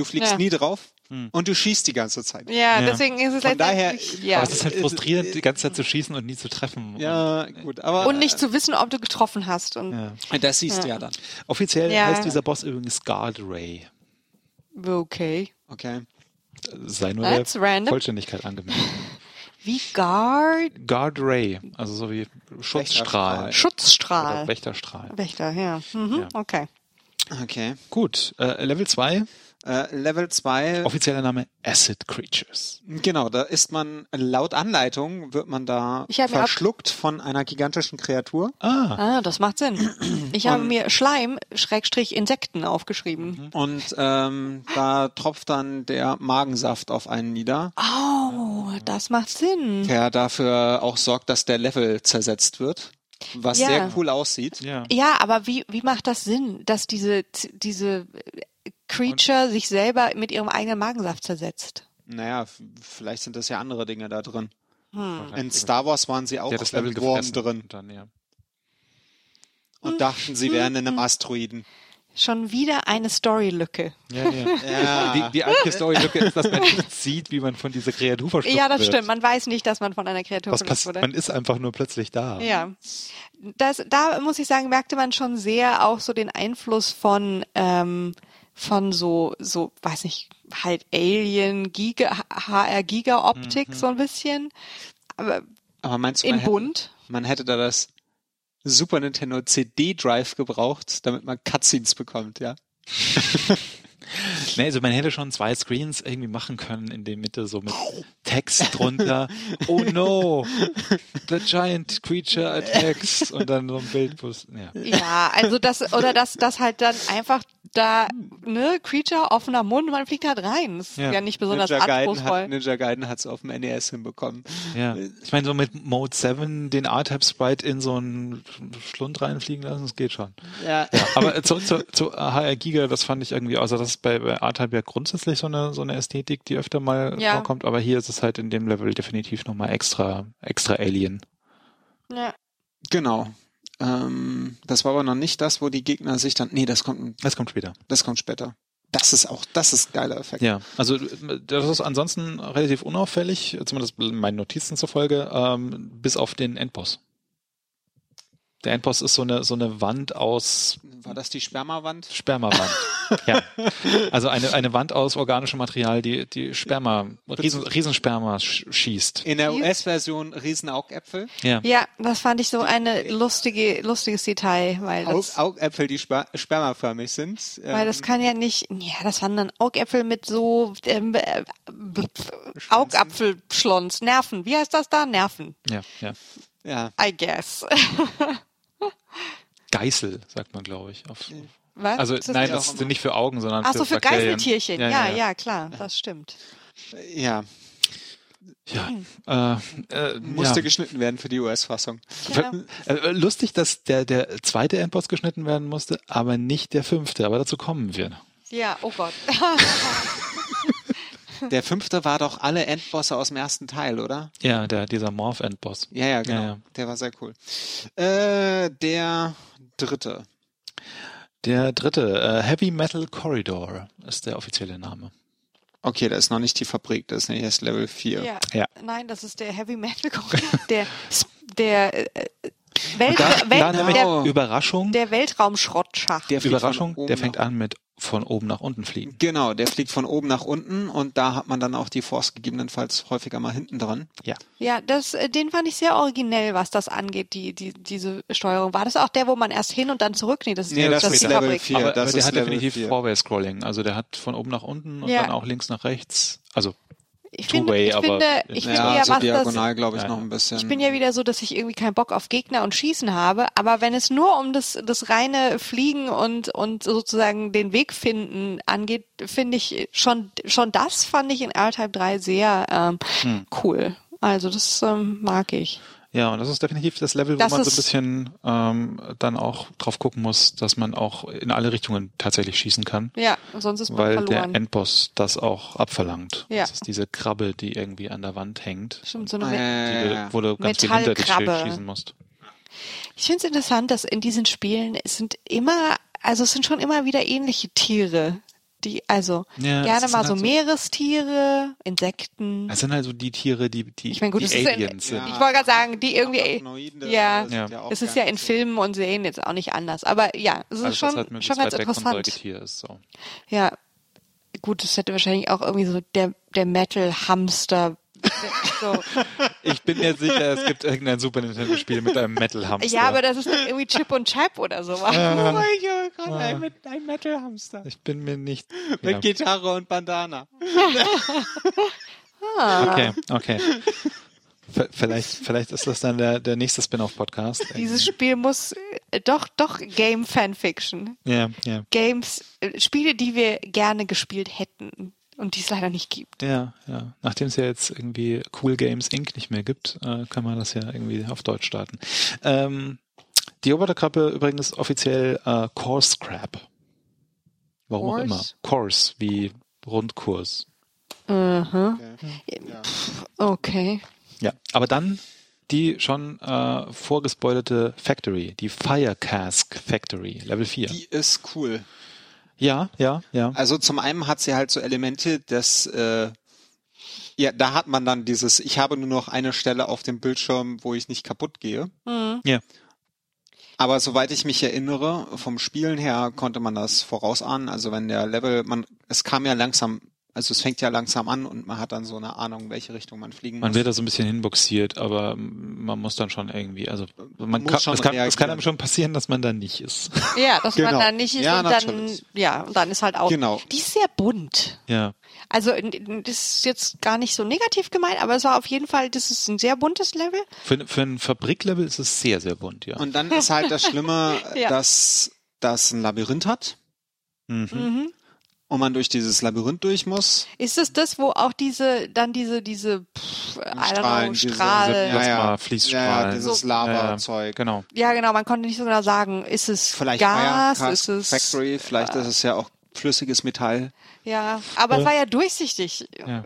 du fliegst Ja. nie drauf Hm. und du schießt die ganze Zeit. ja, Ja. deswegen ist es Von daher- letztendlich, ja. Aber es ist halt Äh, frustrierend, äh, die ganze Zeit zu schießen und nie zu treffen. Ja, gut, aber Und nicht zu wissen, ob du getroffen hast. Und Ja. äh, das siehst du Ja. ja dann. Offiziell Ja. heißt dieser Boss übrigens Guard Ray. okay. Okay. Sei nur That's der random. Vollständigkeit angemeldet. Wie Guard Guard Ray, also so wie Schutzstrahl. Wächterstrahl. Schutzstrahl. Oder Wächterstrahl. Wächter, ja. Mhm, Ja. Okay. Okay. Gut, äh, Level 2, Äh, Level 2, offizieller Name Acid Creatures. genau, da ist man laut Anleitung wird man da verschluckt von einer gigantischen Kreatur Ah, Ah, das macht Sinn. Ich habe mir Schleim, Schrägstrich Insekten aufgeschrieben. und ähm, da tropft dann der Magensaft auf einen nieder, Oh, das macht Sinn. der dafür auch sorgt, dass der Level zersetzt wird, was Ja. sehr cool aussieht. ja. Ja, aber wie, wie macht das Sinn, dass diese, diese Creature sich selber mit ihrem eigenen Magensaft zersetzt? Naja, vielleicht sind das ja andere Dinge da drin. Hm. In Star Wars waren sie auch das Level Wurm gefressen. drin Und Dann, ja. und dachten, sie wären in einem Asteroiden. Schon wieder eine Storylücke. Ja, ja. Ja. Die, die eigentliche Story-Lücke ist, dass man nicht sieht, wie man von dieser Kreatur verschluckt Ja, das wird. stimmt. Man weiß nicht, dass man von einer Kreatur Was verschluckt wurde. Man ist einfach nur plötzlich da. Ja. Das, da muss ich sagen, merkte man schon sehr auch so den Einfluss von, ähm, von so, so, weiß nicht, halt Alien, Giga, HR-Giga-Optik Mhm. so ein bisschen. Aber Aber meinst du, man in hätte, bunt. man hätte da das Super Nintendo CD-Drive gebraucht, damit man Cutscenes bekommt, ja? Nee, also man hätte schon zwei Screens irgendwie machen können in der Mitte, so mit Text drunter. Oh no, the giant creature attacks. Und dann so ein Bild, wo es, ja. Ja, also das, oder das, das halt dann einfach da, ne, Creature, offener Mund, man fliegt halt rein. Das ist Ja. ja, nicht besonders Ninja Gaiden, anspruchsvoll. hat, Ninja Gaiden hat's auf dem NES hinbekommen. Ja, ich meine, so mit Mode 7 den R-Type-Sprite in so einen Schlund reinfliegen lassen, das geht schon. Ja. Ja, aber zurück zu, zu HR Giga, das fand ich irgendwie, also das ist bei, bei R-Type ja grundsätzlich so eine, so eine Ästhetik, die öfter mal Ja. vorkommt, aber hier ist es halt in dem Level definitiv nochmal extra, extra Alien. Ja. Genau. Ähm, das war aber noch nicht das, wo die Gegner sich dann. Nee, das kommt, Das kommt später. das kommt später. Das ist auch, das ist ein geiler Effekt. Ja, also das ist ansonsten relativ unauffällig, zumindest meinen Notizen zufolge, ähm, bis auf den Endboss. Der Endboss ist so eine, so eine Wand aus War das die Spermawand? Spermawand. ja. Also eine, eine Wand aus organischem Material, die, die Sperma, Riesen, Riesensperma sch schießt. In der US-Version Riesenaugäpfel. Ja. Ja, das fand ich so eine lustige, lustiges Detail, weil Aug das, Augäpfel, die sper spermaförmig sind. weil das Ähm, kann ja nicht, ja, das waren dann Augäpfel mit so ähm, äh, Augapfelschlons, Nerven. Wie heißt das da? Nerven, Ja, ja. ja. I guess. Geißel, sagt man, glaube ich. Auf, Was? also das nein, nicht das sind nicht für Augen, sondern Ach so, für Bakterien. Geißeltierchen. Ja ja, klar, das stimmt. ja, Ja, äh, äh, musste ja. geschnitten werden für die US-Fassung. Ja. Äh, Lustig, dass der, der zweite Endboss geschnitten werden musste, aber nicht der fünfte, aber dazu kommen wir. Ja, oh Gott. Der fünfte war doch alle Endbosse aus dem ersten Teil, oder? Ja, der, dieser Morph-Endboss. Ja, ja, genau. Ja, ja. Der war sehr cool. Äh, der dritte. Der dritte, äh, Heavy Metal Corridor ist der offizielle Name. Okay, da ist noch nicht die Fabrik, das ist nicht erst Level 4. Ja. Ja. Nein, das ist der Heavy Metal der der äh, Welt, Da, Welt, da der, Überraschung, der Weltraumschrottschacht. Der Überraschung, der fängt an mit von oben nach unten fliegen. Genau, der fliegt von oben nach unten und da hat man dann auch die Force gegebenenfalls häufiger mal hinten dran. Ja. Ja, das, äh, den fand ich sehr originell, was das angeht, die, die, diese Steuerung. War das auch der, wo man erst hin und dann zurück? Nee, das ist, Nee, das das ist ist die Level Fabrik. 4. aber, das aber der ist hat Level definitiv 4. Vorwärts-Scrolling. Also der hat von oben nach unten und Ja. dann auch links nach rechts. Also Ich finde, ich aber finde, in- ich finde Ja, ja, so was diagonal, glaube ich, Ja. noch ein bisschen. ich bin ja wieder so, dass ich irgendwie keinen Bock auf Gegner und Schießen habe, aber wenn es nur um das, das reine Fliegen und, und sozusagen den Weg finden angeht, finde ich schon, schon das fand ich in R-Type 3 sehr ähm, Hm. cool. Also das ähm, mag ich. Ja, und das ist definitiv das Level, wo Das man so ein bisschen ähm, dann auch drauf gucken muss, dass man auch in alle Richtungen tatsächlich schießen kann, Ja, sonst ist man weil der verloren. Endboss das auch abverlangt. Ja. Das ist diese Krabbe, die irgendwie an der Wand hängt, Stimmt, so eine ja, die wo du ganz viel hinter dich schießen musst. Ich finde es interessant, dass in diesen Spielen es sind immer, also es sind schon immer wieder ähnliche Tiere. Die, also Ja, gerne mal halt so- Meerestiere, Insekten. Das sind halt so die Tiere, die, die, Ich meine, gut, die Aliens sind. Ja. Ich wollte gerade sagen, die irgendwie, ja, Ja. auch es ist ja in Filmen und Serien jetzt auch nicht anders. Aber ja, es ist was schon, halt schon ganz interessant. Ist. So. Ja, gut, es hätte wahrscheinlich auch irgendwie so der, der Metal-Hamster. So. Ich bin mir sicher, es gibt irgendein Super Nintendo-Spiel mit einem Metal-Hamster. Ja, aber das ist dann irgendwie Chip und Chap oder sowas. Oh mein Gott, gerade ein, mit- ein Metal-Hamster. ich bin mir nicht. Mit Ja. Gitarre und Bandana. Okay, okay. V- Vielleicht, vielleicht ist das dann der, der nächste Spin-off-Podcast. Dieses Spiel muss äh, doch, doch Game Fanfiction. Ja, ja. Games, äh, Spiele, die wir gerne gespielt hätten und die es leider nicht gibt. Ja, ja. Nachdem es ja jetzt irgendwie Cool Games Inc. nicht mehr gibt, äh, kann man das ja irgendwie auf Deutsch starten. Ähm, die Roboterkrabbe übrigens offiziell äh, Course Crab. Warum auch Course? immer. Course, wie Rundkurs. Mhm. Okay. Ja. Okay. Ja, aber dann die schon äh, vorgespoilerte Factory, die Fire Cask Factory, Level 4. Die ist cool. Ja, ja, ja. Also zum einen hat sie halt so Elemente, dass äh, ja, da hat man dann dieses, ich habe nur noch eine Stelle auf dem Bildschirm, wo ich nicht kaputt gehe. Mhm. Ja. Aber soweit ich mich erinnere, vom Spielen her konnte man das vorausahnen. Also wenn der Level, man, es kam ja langsam, also es fängt ja langsam an und man hat dann so eine Ahnung, welche Richtung man fliegen Man muss. wird da so ein bisschen hinboxiert, aber man muss dann schon irgendwie, also man Muss kann, schon es, kann, es kann einem schon passieren, dass man da nicht ist. Ja, dass Genau. man da nicht ist Ja, und dann, natürlich. ja, und dann ist halt auch, Genau. die ist sehr bunt. Ja. Also, das ist jetzt gar nicht so negativ gemeint, aber es war auf jeden Fall, das ist ein sehr buntes Level. Für, für ein Fabriklevel ist es sehr, sehr bunt, ja. Und dann ist halt das Schlimme, Ja. dass das ein Labyrinth hat Mhm. Mhm. Und man durch dieses Labyrinth durch muss. Ist es das, wo auch diese, dann diese, diese, pff, Strahlen, know, Strahl. Ja, Plasma, ja. Fließstrahlen. Ja, ja, dieses So. Lava-Zeug. Genau. Ja, genau, man konnte nicht so genau sagen, ist es Vielleicht Gas, ist es, Factory, vielleicht ist es ja auch flüssiges Metall. ja, aber es war ja durchsichtig. Ja.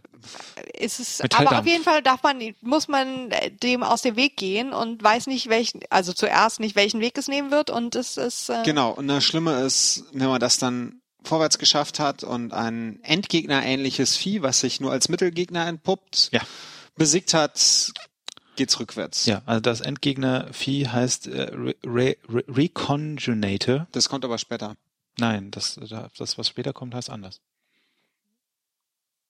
Ist es, aber auf jeden Fall darf man, muss man äh, dem aus dem Weg gehen und weiß nicht welchen, also zuerst nicht welchen Weg es nehmen wird und es ist, äh, Genau, und das Schlimme ist, wenn man das dann vorwärts geschafft hat und ein Endgegner-ähnliches Vieh, was sich nur als Mittelgegner entpuppt, Ja. besiegt hat, geht's rückwärts. Ja, also das Endgegner-Vieh heißt äh, Re Re Re Reconjunator. Das kommt aber später. Nein, das, das, was später kommt, heißt anders.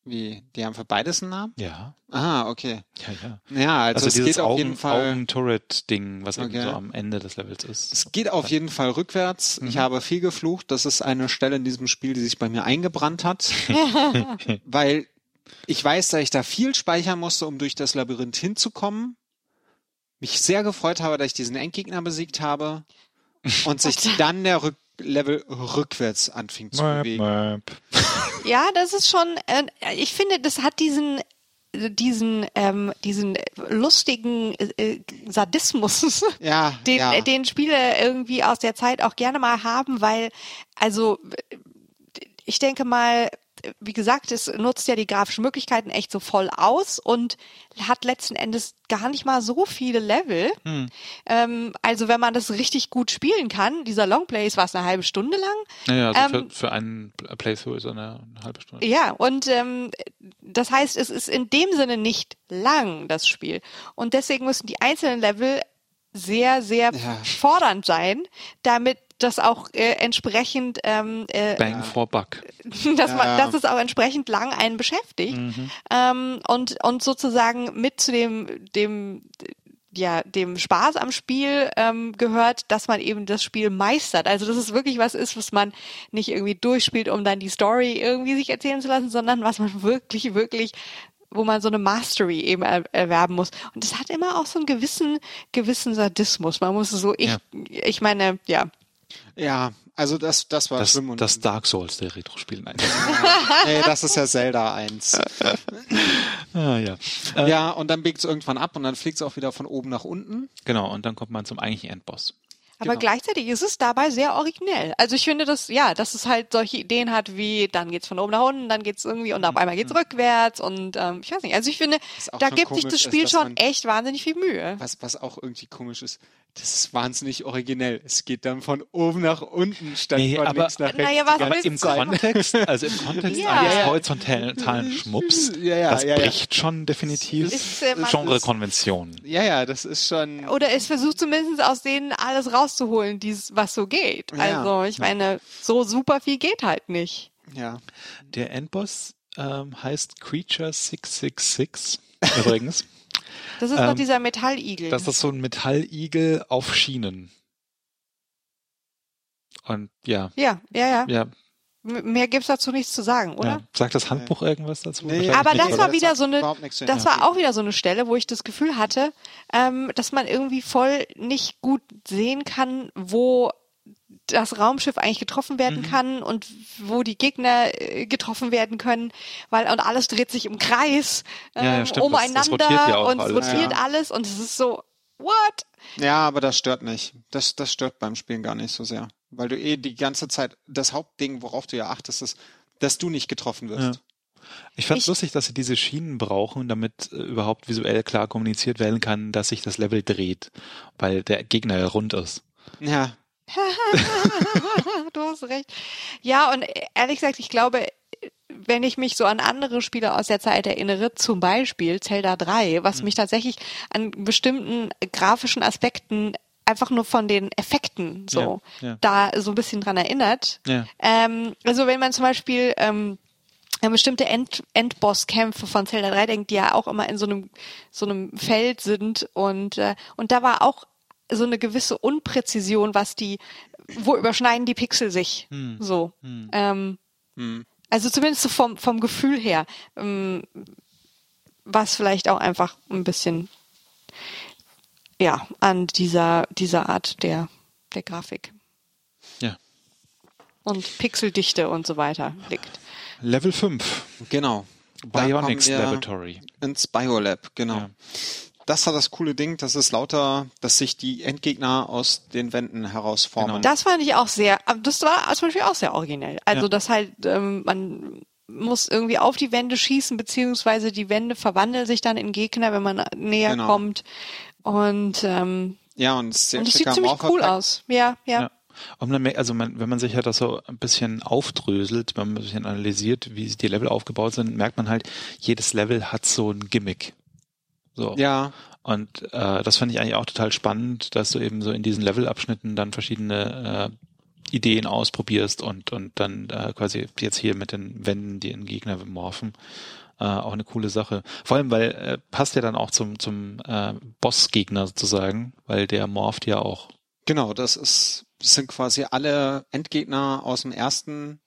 Wie? Die haben für beides einen Namen? Ja, Ah, okay. ja, ja. Ja, also, Also, es geht auf Augen, jeden Fall. Augen-Turret-Ding, was irgendwie Okay. so am Ende des Levels ist. Es geht auf jeden Fall rückwärts. Ich Mhm. habe viel geflucht. Das ist eine Stelle in diesem Spiel, die sich bei mir eingebrannt hat. weil ich weiß, dass ich da viel speichern musste, um durch das Labyrinth hinzukommen. Mich sehr gefreut habe, dass ich diesen Endgegner besiegt habe. Und sich dann der Rück Level rückwärts anfing zu bewegen. Ja, das ist schon, äh, ich finde, das hat diesen diesen ähm, diesen lustigen äh, Sadismus, Ja, den ja. den Spiele irgendwie aus der Zeit auch gerne mal haben, weil also ich denke mal, wie gesagt, es nutzt ja die grafischen Möglichkeiten echt so voll aus und hat letzten Endes gar nicht mal so viele Level. Hm. Ähm, also wenn man das richtig gut spielen kann, dieser Longplay ist was eine halbe Stunde lang. Naja, also Ähm, für, für einen Playthrough ist er eine, eine halbe Stunde. Ja, und ähm, das heißt, es ist in dem Sinne nicht lang, das Spiel. Und deswegen müssen die einzelnen Level sehr, sehr Ja. fordernd sein, damit das auch äh, entsprechend, ähm, äh, Bang for Buck. dass man, Ja. dass es auch entsprechend lang einen beschäftigt ähm, und und sozusagen mit zu dem dem ja dem Spaß am Spiel ähm, gehört, dass man eben das Spiel meistert. Also dass es wirklich was ist, was man nicht irgendwie durchspielt, um dann die Story irgendwie sich erzählen zu lassen, sondern was man wirklich wirklich wo man so eine Mastery eben er erwerben muss. Und das hat immer auch so einen gewissen, gewissen Sadismus. Man muss so, ich, Ja. ich meine, ja, ja, also das, das war Das, schlimm. Und das Dark Souls der Retro-Spiele. Nein. nee, das ist ja Zelda 1. ah, ja. Ja, und dann biegt es irgendwann ab und dann fliegt es auch wieder von oben nach unten. Genau, und dann kommt man zum eigentlichen Endboss. Aber Genau. gleichzeitig ist es dabei sehr originell. Also ich finde das, ja, dass es halt solche Ideen hat wie, dann geht's von oben nach unten, dann geht's irgendwie und auf einmal geht's rückwärts und ähm, ich weiß nicht. Also ich finde, da gibt sich das ist, Spiel dass schon man- echt wahnsinnig viel Mühe. Was, was auch irgendwie komisch ist, das ist wahnsinnig originell. Es geht dann von oben nach unten statt Nee, von aber- links nach rechts. Naja, Aber im Zeit. Kontext, also im Kontext Ja. eines Ja, ja. horizontalen Schmups, Ja, ja, das ja, ja. bricht schon definitiv Ist, äh, man- Genrekonvention. Ja, ja, das ist schon. Oder es versucht zumindest aus denen alles rauszuholen, dies, was so geht. Ja. Also ich meine, so super viel geht halt nicht. Ja. Der Endboss ähm, heißt Creature 666 übrigens. Das ist Ähm, doch dieser Metalligel. Das ist so ein Metalligel auf Schienen. Und ja, ja, ja, ja. ja, Mehr gibt's dazu nichts zu sagen, oder? ja. Sagt das Handbuch irgendwas dazu? Nee, Aber nicht, das oder? war wieder so eine- Das war auch wieder so eine Stelle, wo ich das Gefühl hatte, ähm, dass man irgendwie voll nicht gut sehen kann, wo das Raumschiff eigentlich getroffen werden Mhm. kann und wo die Gegner äh, getroffen werden können, weil und alles dreht sich im Kreis Ja, ja, ähm, stimmt. Das- das umeinander rotiert ja und es alles, rotiert ja. alles und es ist so what? Ja, aber das stört nicht. Das, das stört beim Spielen gar nicht so sehr. Weil du eh die ganze Zeit, das Hauptding, worauf du ja achtest, ist, dass du nicht getroffen wirst. Ich fand Ich- lustig, dass sie diese Schienen brauchen, damit äh, überhaupt visuell klar kommuniziert werden kann, dass sich das Level dreht, weil der Gegner ja rund ist. Ja, du hast recht. Ja, und ehrlich gesagt, ich glaube, wenn ich mich so an andere Spiele aus der Zeit erinnere, zum Beispiel Zelda 3, was mich tatsächlich an bestimmten grafischen Aspekten einfach nur von den Effekten so Ja, ja. da so ein bisschen dran erinnert. Ja. Ähm, also wenn man zum Beispiel ähm, an bestimmte End Endboss-Kämpfe von Zelda 3 denkt, die ja auch immer in so einem so einem Feld sind und äh, und da war auch so eine gewisse Unpräzision, was die, wo überschneiden die Pixel sich so. Ähm, hm. also zumindest so vom vom Gefühl her, ähm, was vielleicht auch einfach ein bisschen ja an dieser dieser Art der der Grafik Ja. und Pixeldichte und so weiter liegt. Level 5. genau. Bionics Laboratory. Ins Biolab, genau. Ja. Das hat das coole Ding, dass es lauter, dass sich die Endgegner aus den Wänden herausformen. Genau. Das fand ich auch sehr, das war zum Beispiel auch sehr originell. Also, Ja. dass halt, ähm, man muss irgendwie auf die Wände schießen, beziehungsweise die Wände verwandeln sich dann in Gegner, wenn man näher Genau. kommt. Und, ähm, Ja, und es, sehr und es sieht ziemlich cool aus. Ja, ja. Ja. Und man, merkt- also man, wenn man sich halt das so ein bisschen aufdröselt, wenn man ein bisschen analysiert, wie die Level aufgebaut sind, merkt man halt, jedes Level hat so ein Gimmick. So. Ja, Und äh, das fand ich eigentlich auch total spannend, dass du eben so in diesen Levelabschnitten dann verschiedene äh, Ideen ausprobierst und und dann äh, quasi jetzt hier mit den Wänden, die in Gegner morphen, äh, auch eine coole Sache. Vor allem, weil äh, passt ja dann auch zum zum äh, Bossgegner sozusagen, weil der morpht ja auch. genau, das ist, das sind quasi alle Endgegner aus dem ersten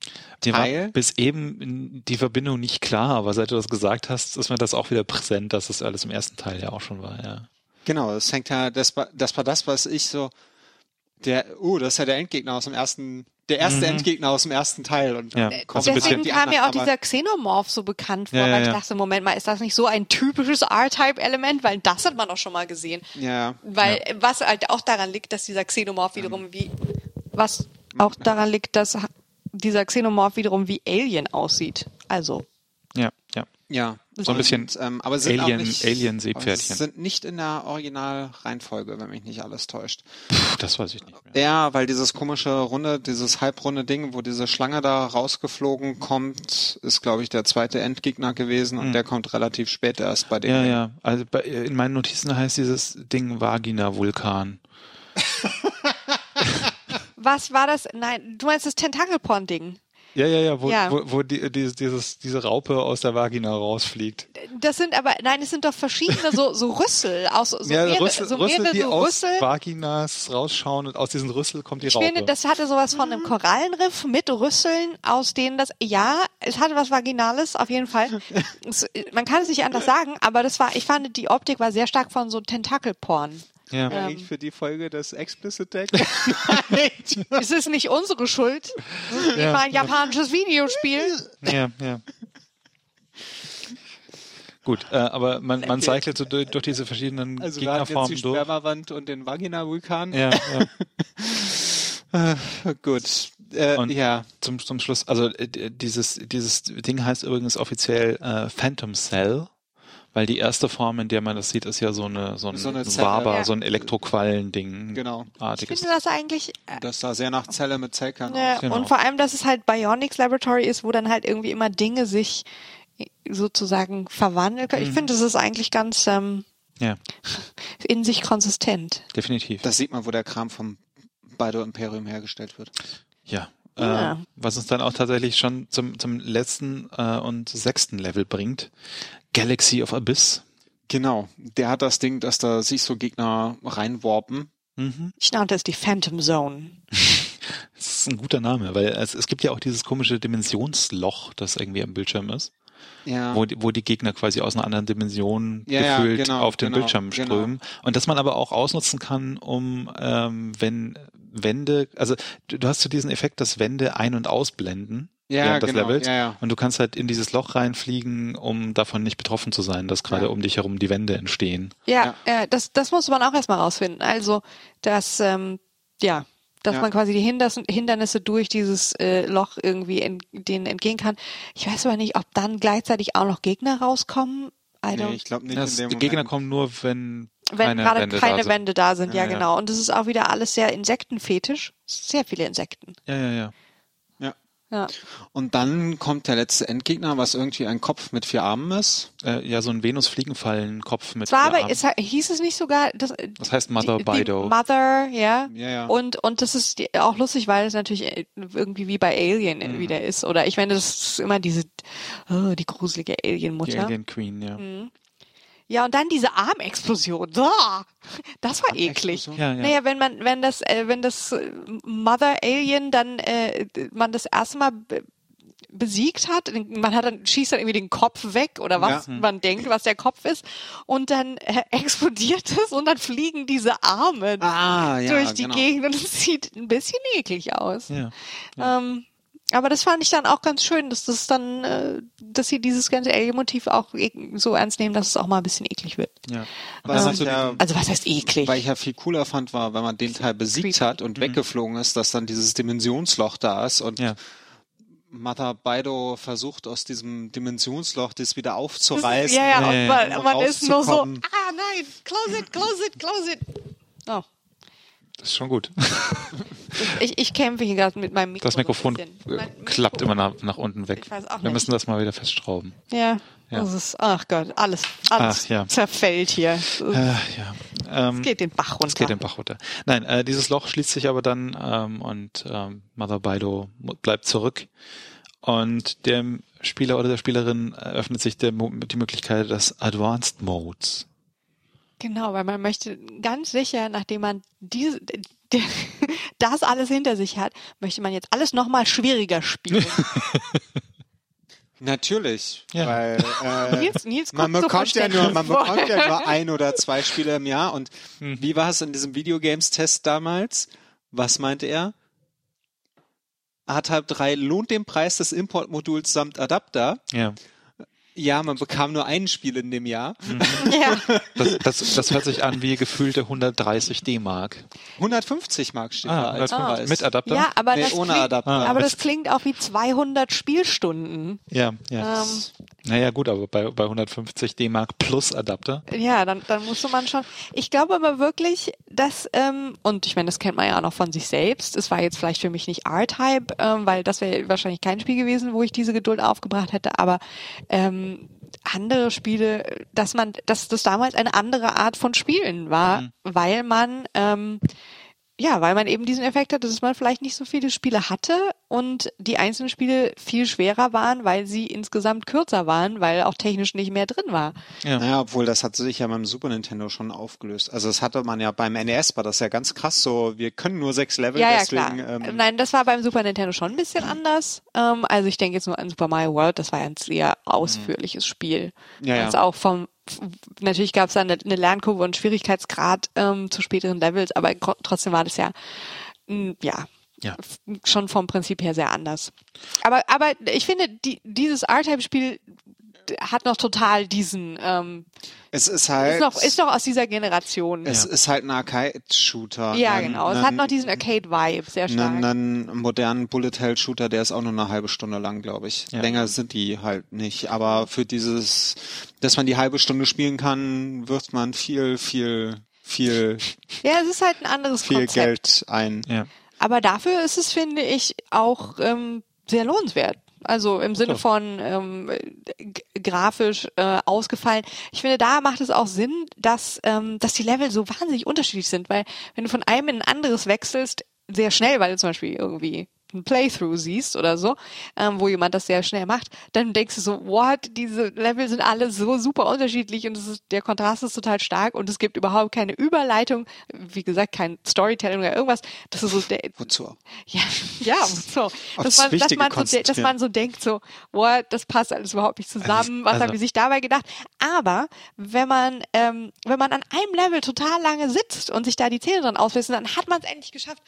Dir war Teil. bis eben die Verbindung nicht klar, aber seit du das gesagt hast, ist mir das auch wieder präsent, dass das alles im ersten Teil ja auch schon war, ja. Genau, das hängt ja, das war, das war das, was ich so, der, oh, das ist ja der Endgegner aus dem ersten, der erste Mhm. Endgegner aus dem ersten Teil und Ja. Also Deswegen kam mir auch dieser Xenomorph so bekannt vor, Ja, ja, weil ich dachte, Moment mal, ist das nicht so ein typisches R-Type-Element? Weil das hat man doch schon mal gesehen. ja, Weil was halt auch daran liegt, dass dieser Xenomorph wiederum wie was auch daran liegt, dass dieser Xenomorph wiederum wie Alien aussieht. Also Ja, ja. ja. So ein bisschen Und, ähm, aber sind Alien- auch nicht, Alien-Seepferdchen. aber sind nicht in der Originalreihenfolge, wenn mich nicht alles täuscht. Puh, das weiß ich nicht mehr. Ja, weil dieses komische runde, dieses halbrunde Ding, wo diese Schlange da rausgeflogen kommt, ist, glaube ich, der zweite Endgegner gewesen und der kommt relativ spät erst bei dem. Ja, ja. Also bei, in meinen Notizen heißt dieses Ding Vagina-Vulkan. was war das? Nein, du meinst das Tentakelporn-Ding. Ja, ja, ja, wo, Ja. wo, wo die, dieses, dieses, diese Raupe aus der Vagina rausfliegt. Das sind aber, nein, es sind doch verschiedene so, so Rüssel aus so ja, mehrere, Rüssel, so Rüssel, mehrere die so aus Rüssel. Vaginas rausschauen und aus diesen Rüssel kommt die Ich Raupe. finde, das hatte sowas von einem Korallenriff mit Rüsseln, aus denen das, ja, es hatte was Vaginales, auf jeden Fall. es, man kann es nicht anders sagen, aber das war, ich fand, die Optik war sehr stark von so Tentakelporn. Ja. Ja. Eigentlich für die Folge des Explicit Tag. Es ist nicht unsere Schuld. Es Ja. war ein japanisches Videospiel. ja, ja. Gut, äh, aber man, man cycelt so durch, durch diese verschiedenen Also hatten jetzt die Gegnerformen durch. Spermawand und den Vagina-Vulkan. Ja, ja. Gut. Äh, Und- ja. zum, zum Schluss, also äh, dieses, dieses Ding heißt übrigens offiziell äh, Phantom Cell, weil die erste Form, in der man das sieht, ist ja so eine so ein So eine. Waber, Ja. so ein Elektroquallending. Genau. Ich Artiges. finde das eigentlich, äh, Das sah sehr nach Zelle mit Zellkern Ja, aus. Genau. Und vor allem, dass es halt Bionics Laboratory ist, wo dann halt irgendwie immer Dinge sich sozusagen verwandeln können. Ich finde, das ist eigentlich ganz ähm, Ja, in sich konsistent. definitiv. Das sieht man, wo der Kram vom Baido Imperium hergestellt wird. ja. Ja. Äh, was uns dann auch tatsächlich schon zum, zum letzten äh, und sechsten Level bringt. Galaxy of Abyss. Genau. Der hat das Ding, dass da sich so Gegner reinwarpen. Mhm. Ich nannte es die Phantom Zone. Das ist ein guter Name, weil es, es gibt ja auch dieses komische Dimensionsloch, das irgendwie am Bildschirm ist. Ja. wo, die- wo die Gegner quasi aus einer anderen Dimension Ja, ja, gefühlt genau, auf den genau, Bildschirm genau. strömen. Und dass man aber auch ausnutzen kann, um ähm, wenn Wände, also du, du hast so diesen Effekt, dass Wände ein- und ausblenden Ja, während des genau, Levels. ja, ja. Und du kannst halt in dieses Loch reinfliegen, um davon nicht betroffen zu sein, dass gerade Ja. um dich herum die Wände entstehen. Ja, äh, das, das muss man auch erstmal rausfinden. Also, das, ähm, ja, dass Ja. man quasi die Hindernisse, Hindernisse durch dieses äh, Loch irgendwie ent, denen entgehen kann. Ich weiß aber nicht, ob dann gleichzeitig auch noch Gegner rauskommen. I Nee, ich glaube nicht Das, in dem die Moment. Gegner kommen nur, wenn, wenn keine gerade Wände keine da sind. Wände da sind, ja, Ja, ja. genau. Und es ist auch wieder alles sehr insektenfetisch. Sehr viele Insekten. Ja, ja, ja. Ja. Und dann kommt der letzte Endgegner, was irgendwie ein Kopf mit vier Armen ist. Äh, ja, so ein Venus-Fliegenfallen-Kopf mit Zwar vier aber Armen. es, hieß es nicht sogar, das, Das heißt Mother die, Bido. Die Mother, ja. Ja, ja. Und, und das ist die, auch lustig, weil es natürlich äh, irgendwie wie bei Alien Mhm. wieder ist. Oder ich meine, das ist immer diese, oh, die gruselige die Alien-Mutter. Alien Queen, ja. Mhm. Ja, und dann diese Armexplosion. Ah, das war eklig. Ja, ja. Naja, wenn man, wenn das, äh, wenn das äh, Mother Alien dann äh, man das erste Mal be besiegt hat, man hat dann schießt dann irgendwie den Kopf weg oder was Ja. man denkt, was der Kopf ist, und dann äh, explodiert es und dann fliegen diese Arme Ah, ja, durch die genau. Gegend und es sieht ein bisschen eklig aus. ja. Ähm, aber das fand ich dann auch ganz schön, dass das dann, äh, dass sie dieses ganze Alien-Motiv auch e- so ernst nehmen, dass es auch mal ein bisschen eklig wird. ja. Und Was du ja, Also was heißt eklig? weil ich ja viel cooler fand, war, wenn man den Teil besiegt Creepy. hat und weggeflogen ist, dass dann dieses Dimensionsloch da ist und ja. Mata Baido versucht aus diesem Dimensionsloch das wieder Das- aufzureißen. Ja, ja, Ja, und ja, man, um man ist nur so, rauszukommen. ah nein, close it, close it, close it. Oh, Das ist schon gut. ich, ich kämpfe hier gerade mit meinem Mikrofon. Das Mikrofon äh, Mein klappt Mikro- immer nach, nach unten weg. Wir nicht. müssen das mal wieder festschrauben. Ja, Ja. das ist, ach Gott, alles, alles Ach, ja. zerfällt hier. Es Äh, ja. Ähm, geht den Bach runter. Es geht den Bach runter. Nein, äh, dieses Loch schließt sich aber dann ähm, und ähm, Mother Baido bleibt zurück und dem Spieler oder der Spielerin eröffnet sich der, die Möglichkeit des Advanced Modes. Genau, weil man möchte ganz sicher, nachdem man diese, das alles hinter sich hat, möchte man jetzt alles nochmal schwieriger spielen. Natürlich, Ja. weil äh, Nils, Nils man bekommt ja nur, man bekommt ja nur ein oder zwei Spiele im Jahr. Und Mhm. wie war es in diesem Videogames-Test damals? Was meinte er? Hardtype 3 lohnt den Preis des Importmoduls samt Adapter. Ja, Ja, man bekam nur ein Spiel in dem Jahr. Ja. das, das, das hört sich an wie gefühlte 130 D-Mark. 150 Mark steht Ah, da als 150 Preis. mit Adapter? ja, aber Nee, das ohne klingt, Adapter. Ah, aber mit- das klingt auch wie 200 Spielstunden. Ja, ja. Ähm, naja, gut, aber bei, bei 150 D-Mark plus Adapter. Ja, dann, dann musste man schon. Ich glaube aber wirklich, dass, ähm, und ich meine, das kennt man ja auch noch von sich selbst. Es war jetzt vielleicht für mich nicht R-Type, ähm, weil das wäre wahrscheinlich kein Spiel gewesen, wo ich diese Geduld aufgebracht hätte, aber ähm, andere Spiele, dass man, dass das damals eine andere Art von Spielen war, Mhm. weil man ähm, ja, weil man eben diesen Effekt hatte, dass man vielleicht nicht so viele Spiele hatte und die einzelnen Spiele viel schwerer waren, weil sie insgesamt kürzer waren, weil auch technisch nicht mehr drin war. Ja. Naja, obwohl das hat sich ja beim Super Nintendo schon aufgelöst. Also das hatte man ja beim NES, war das ja ganz krass so, wir können nur sechs Level, Ja, ja, deswegen klar. ähm, Nein, das war beim Super Nintendo schon ein bisschen anders. Ähm, also ich denke jetzt nur an Super Mario World, das war ja ein sehr ausführliches Spiel. Ja, ja. Also auch vom, natürlich gab es da eine, eine Lernkurve und Schwierigkeitsgrad ähm, zu späteren Levels, aber trotzdem war das ja, mh, ja, Ja. schon vom Prinzip her sehr anders. Aber, aber ich finde, die, dieses R-Type-Spiel hat noch total diesen, ähm, es ist halt, ist, noch, ist noch aus dieser Generation. es ist halt ein Arcade-Shooter. ja, Ein- genau. Es ein- hat noch diesen Arcade-Vibe, sehr stark. einen, einen modernen Bullet-Hell-Shooter, der ist auch nur eine halbe Stunde lang, glaube ich. Ja. Länger sind die halt nicht. Aber für dieses, dass man die halbe Stunde spielen kann, wirft man viel, viel, viel, Ja, es ist halt ein anderes viel Konzept. Geld ein. Ja. Aber dafür ist es, finde ich, auch ähm, sehr lohnenswert. Also im Sinne von ähm, grafisch äh, ausgefallen. Ich finde, da macht es auch Sinn, dass, ähm, dass die Level so wahnsinnig unterschiedlich sind, weil wenn du von einem in ein anderes wechselst, sehr schnell, weil du zum Beispiel irgendwie ein Playthrough siehst oder so, ähm, wo jemand das sehr schnell macht, dann denkst du so, what, diese Level sind alle so super unterschiedlich und ist, der Kontrast ist total stark und es gibt überhaupt keine Überleitung, wie gesagt, kein Storytelling oder irgendwas. Das ist so der, Wozu ja, ja, so. Auf Dass das man, dass, man so, dass man so denkt, so, boah, das passt alles überhaupt nicht zusammen. Was Also- haben die sich dabei gedacht? Aber wenn man, ähm, wenn man an einem Level total lange sitzt und sich da die Zähne dran ausbissen, dann hat man es endlich geschafft.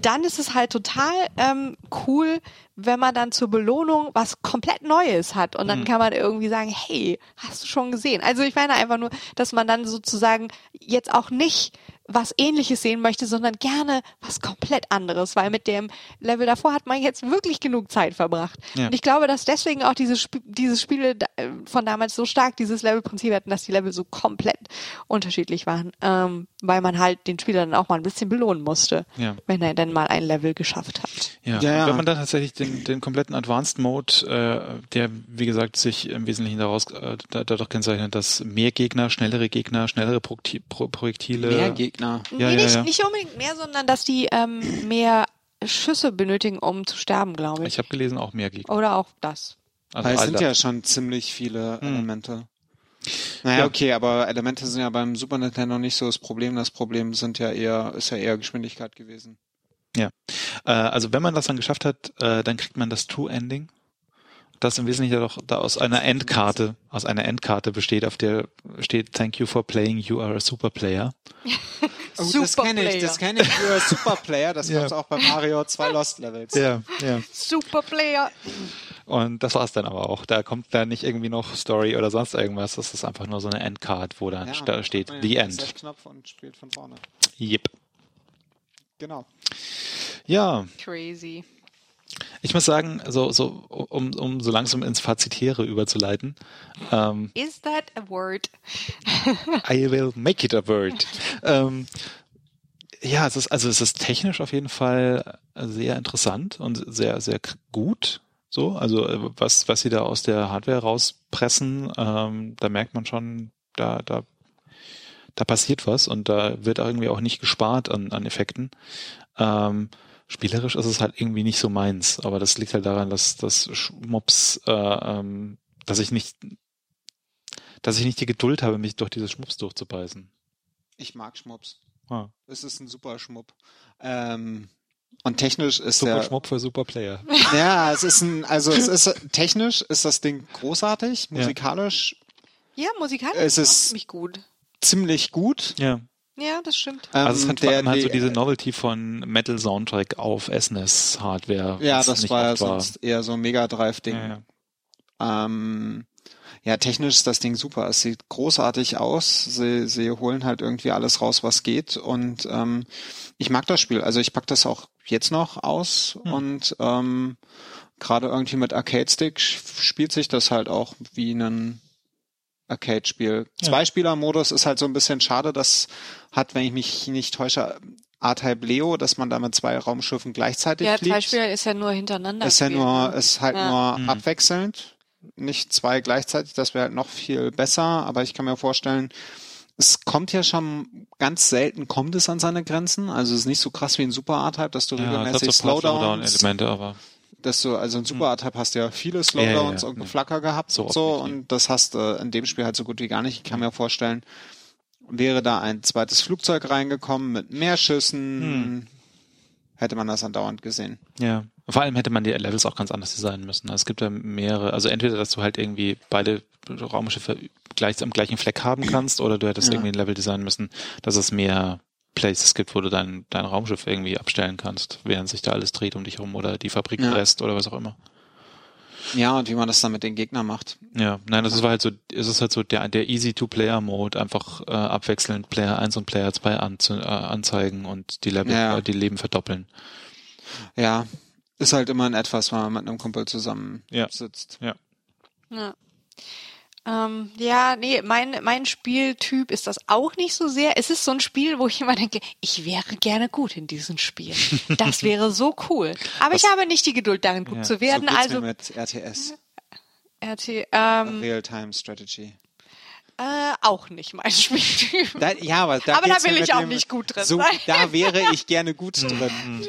Dann ist es halt total ähm, cool, wenn man dann zur Belohnung was komplett Neues hat. Und dann Mhm. kann man irgendwie sagen, hey, hast du schon gesehen? Also ich meine einfach nur, dass man dann sozusagen jetzt auch nicht was ähnliches sehen möchte, sondern gerne was komplett anderes, weil mit dem Level davor hat man jetzt wirklich genug Zeit verbracht. Ja. Und ich glaube, dass deswegen auch diese, Sp diese Spiele äh, von damals so stark dieses Levelprinzip hatten, dass die Level so komplett unterschiedlich waren, ähm, weil man halt den Spieler dann auch mal ein bisschen belohnen musste, Ja. wenn er dann mal ein Level geschafft hat. Ja, Ja, wenn man dann tatsächlich den, den kompletten Advanced Mode, äh, der wie gesagt sich im Wesentlichen daraus äh, da- dadurch kennzeichnet, dass mehr Gegner, schnellere Gegner, schnellere Projekti- Pro Projektile. Mehr Gegner. Ja, nee, ja, nicht, ja. nicht unbedingt mehr, sondern dass die ähm, mehr Schüsse benötigen, um zu sterben, glaube ich. Ich habe gelesen, auch mehr Gegner. Oder auch das. Also Weil es sind ja schon ziemlich viele Hm. Elemente. Naja, Ja. okay, aber Elemente sind ja beim Super Nintendo nicht so das Problem. Das Problem sind ja eher, ist ja eher Geschwindigkeit gewesen. Äh, also wenn man das dann geschafft hat, äh, dann kriegt man das True Ending. Das im Wesentlichen doch da aus einer Endkarte, aus einer Endkarte besteht, auf der steht Thank you for playing, you are a super player. Oh, das Super kenne ich, Player. das kenne ich für Super Player, das Ja. gab's auch bei Mario 2 Lost Levels. Ja, ja. Super Player. Und das war's dann aber auch. Da kommt da nicht irgendwie noch Story oder sonst irgendwas. Das ist einfach nur so eine Endcard, wo dann sta- steht Ja, The End. Reset-Knopf und spielt von vorne. Yep. Genau. Ja, Crazy. Ich muss sagen, so, so, um, um so langsam ins Fazitäre überzuleiten, ähm, Is that a word? I will make it a word. ähm, ja, es ist, also es ist technisch auf jeden Fall sehr interessant und sehr, sehr gut. So, also äh, was, was sie da aus der Hardware rauspressen, ähm, da merkt man schon, da, da, da passiert was und da wird irgendwie auch nicht gespart an, an Effekten. Ähm, spielerisch ist es halt irgendwie nicht so meins, aber das liegt halt daran, dass das Schmups, äh, ähm, dass ich nicht, dass ich nicht die Geduld habe, mich durch diese Schmups durchzubeißen. Ich mag Schmups. Ah. Es ist ein super Schmupp. Ähm, und technisch ist Super der, Schmupp für Super Player. ja, es ist ein, also es ist, technisch ist das Ding großartig, Ja. musikalisch Ja, musikalisch Es ist auch ziemlich gut. ziemlich gut. Ja. Ja, das stimmt. Ähm, Also es hat der- halt so die- diese Novelty von Metal Soundtrack auf SNES Hardware. Ja, das nicht war ja sonst eher so ein Mega Drive-Ding. Ja, ja. Ähm, ja, technisch ist das Ding super. Es sieht großartig aus. Sie, sie holen halt irgendwie alles raus, was geht. Und ähm, ich mag das Spiel. Also ich pack das auch jetzt noch aus. Hm. Und ähm, gerade irgendwie mit Arcade-Stick sch- spielt sich das halt auch wie ein Arcade-Spiel. Ja. Zweispieler-Modus ist halt so ein bisschen schade. Das hat, wenn ich mich nicht täusche, A-Type Leo, dass man da mit zwei Raumschiffen gleichzeitig Ja, fliegt. zwei Spieler ist ja nur hintereinander. Ist ja spielen, nur, ne? ist halt Ja. nur Mhm. abwechselnd, nicht zwei gleichzeitig, das wäre halt noch viel besser, aber ich kann mir vorstellen, es kommt ja schon ganz selten kommt es an seine Grenzen, also es ist nicht so krass wie ein Super R-Type, dass du Ja, regelmäßig Slowdowns, Slowdown-Elemente, aber dass du, also ein Super R-Type hast du ja viele ja, Slowdowns ja, und ja. Geflacker gehabt So und so und das hast du in dem Spiel halt so gut wie gar nicht. Ich kann mir vorstellen, wäre da ein zweites Flugzeug reingekommen mit mehr Schüssen, Hm. hätte man das andauernd gesehen. ja. Vor allem hätte man die Levels auch ganz anders designen müssen. Es gibt ja mehrere, also entweder, dass du halt irgendwie beide Raumschiffe gleich am gleichen Fleck haben kannst, oder du hättest Ja. irgendwie ein Level designen müssen, dass es mehr Places gibt, wo du dein, dein Raumschiff irgendwie abstellen kannst, während sich da alles dreht um dich rum oder die Fabrik Ja. presst oder was auch immer. Ja, und wie man das dann mit den Gegnern macht. Ja, nein, das war halt so, es ist halt so der, der Easy-to-Player-Mode, einfach äh, abwechselnd Player 1 und Player 2 anzu, äh, anzeigen und die Level, Ja. äh, die Leben verdoppeln. Ja, ist halt immer ein etwas, wenn man mit einem Kumpel zusammen Ja. sitzt. Ja. Ähm, ja, nee, mein, mein Spieltyp ist das auch nicht so sehr. Es ist so ein Spiel, wo ich immer denke, ich wäre gerne gut in diesem Spiel. Das wäre so cool. Aber ich habe nicht die Geduld, darin gut Ja, zu werden. so also mit RTS, RT, ähm, Real-Time Strategy. äh, auch nicht mein Spieltyp. Da, ja, aber da, Aber da will ich auch dem- nicht gut drin so, sein. Da wäre ich gerne gut drin. Nee,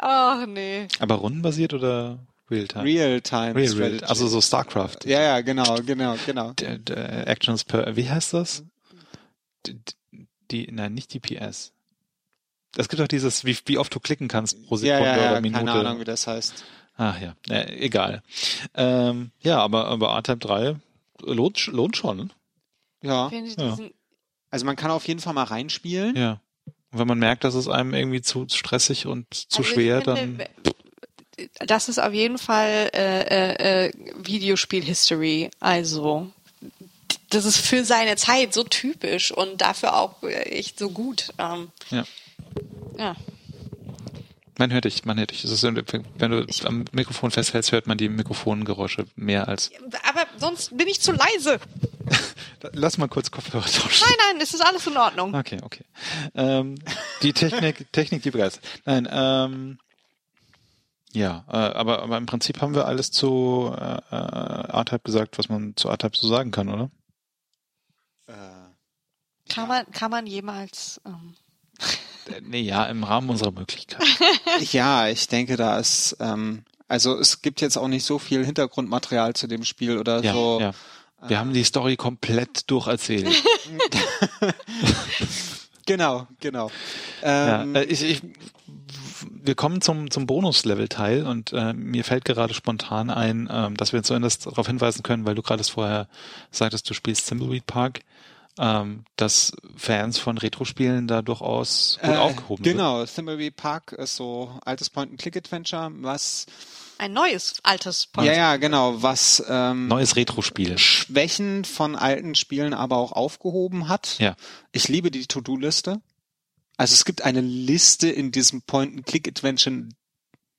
ach nee. Aber rundenbasiert oder Realtime? Real-Time Real, Strategy. real. Also so StarCraft. ja, ja, genau, genau, genau. Der, der Actions per, wie heißt das? Die, die, nein, nicht die PS. Es gibt auch dieses, wie, wie oft du klicken kannst pro Ja, Sekunde ja, ja, oder Minute. keine Ahnung, wie das heißt. Ach ja, äh, egal. Ähm, ja, aber, aber R-Type 3 lohnt, lohnt schon. Ja, Ich finde Ja. also man kann auf jeden Fall mal reinspielen. Ja. Und wenn man merkt, dass es einem irgendwie zu stressig und zu Also schwer, finde, dann. Das ist auf jeden Fall äh, äh, äh, Videospiel-History. Also das ist für seine Zeit so typisch und dafür auch äh, echt so gut. Ähm, Ja. ja. Man hört dich, man hört dich. Ist, wenn du am Mikrofon festhältst, hört man die Mikrofongeräusche mehr als. Aber sonst bin ich zu leise. Lass mal kurz Kopfhörer tauschen. Nein, nein, es ist alles in Ordnung. Okay, okay. Ähm, die Technik, Technik, die begeistert. Nein, ähm, ja, äh, aber, aber im Prinzip haben wir alles zu äh, äh, R-Type gesagt, was man zu R-Type so sagen kann, oder? Äh, Kann man, kann man jemals, ähm, Äh, Nee, ja, im Rahmen unserer Möglichkeiten. ja, ich denke, da ist, ähm, also es gibt jetzt auch nicht so viel Hintergrundmaterial zu dem Spiel oder Ja, so. ja. Wir haben die Story komplett durcherzählt. Genau, genau. Ja, Ähm, äh, ich, ich, wir kommen zum, zum Bonus-Level-Teil und äh, mir fällt gerade spontan ein, ähm, dass wir zumindest darauf hinweisen können, weil du gerade vorher sagtest, du spielst Thimbleweed Park, ähm, dass Fans von Retro-Spielen da durchaus gut äh, aufgehoben sind. Genau, Thimbleweed Park ist so altes Point-and-Click-Adventure, was ein neues, altes ja, ja, genau, was ähm, Neues Retro-Spiel. Schwächen von alten Spielen aber auch aufgehoben hat. Ja. Ich liebe die To-Do-Liste. Also es gibt eine Liste in diesem Point-and-Click-Adventure,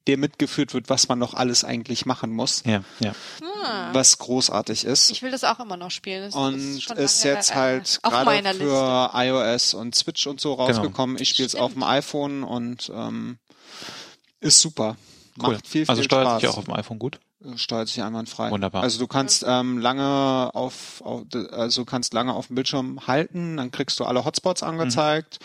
der mitgeführt wird, was man noch alles eigentlich machen muss, Ja, ja. Ah, was großartig ist. ich will das auch immer noch spielen. Das und schon ist lange, jetzt äh, halt auf gerade meiner Liste. für iOS und Switch und so rausgekommen. Genau. Ich spiele es auf dem iPhone und ähm, ist super. Cool. Macht viel, viel also steuert Spaß. sich auch auf dem iPhone gut. steuert sich einwandfrei. Wunderbar. Also du kannst ähm, lange auf, auf also kannst lange auf dem Bildschirm halten, dann kriegst du alle Hotspots angezeigt,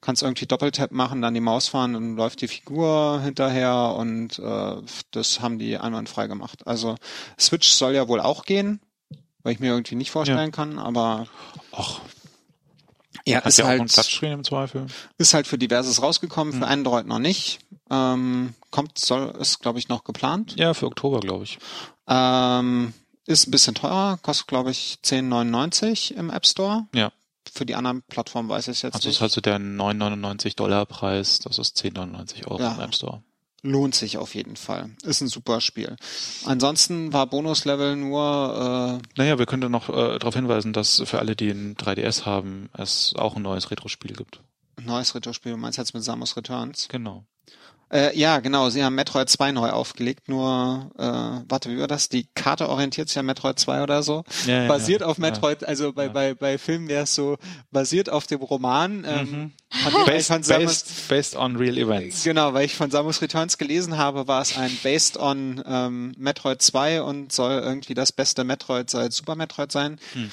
kannst irgendwie Doppeltap machen, dann die Maus fahren, dann läuft die Figur hinterher und äh, das haben die einwandfrei gemacht. Also Switch soll ja wohl auch gehen, weil ich mir irgendwie nicht vorstellen kann, aber Och, ja, ist ja auch einen halt Touchscreen im Zweifel. ist halt für diverses rausgekommen, Mhm. für Android noch nicht. Ähm, kommt, soll, ist glaube ich noch geplant. Ja, für Oktober, glaube ich. Ähm, ist ein bisschen teurer, kostet glaube ich 10,99 im App Store. Ja. Für die anderen Plattformen weiß ich jetzt Also nicht. ist halt so der 9,99 Dollar Preis, das ist 10,99 Euro Ja. im App Store. Lohnt sich auf jeden Fall. Ist ein super Spiel. Ansonsten war Bonuslevel nur, äh, Naja, wir können dann noch äh, darauf hinweisen, dass für alle, die ein 3DS haben, es auch ein neues Retro-Spiel gibt. äh, neues Retro-Spiel, du meinst jetzt mit Samus Returns? Genau. Äh, ja, genau, sie haben Metroid 2 neu aufgelegt, nur, äh, warte, wie war das? Die Karte orientiert sich an Metroid 2 oder so. Ja, ja, basiert ja. auf Metroid, also bei, Ja. bei, bei Filmen wäre es so, basiert auf dem Roman, ähm, Mhm. Based, von Samus, based, based on real events. Genau, weil ich von Samus Returns gelesen habe, war es ein Based on ähm, Metroid 2 und soll irgendwie das beste Metroid seit Super Metroid sein. Hm.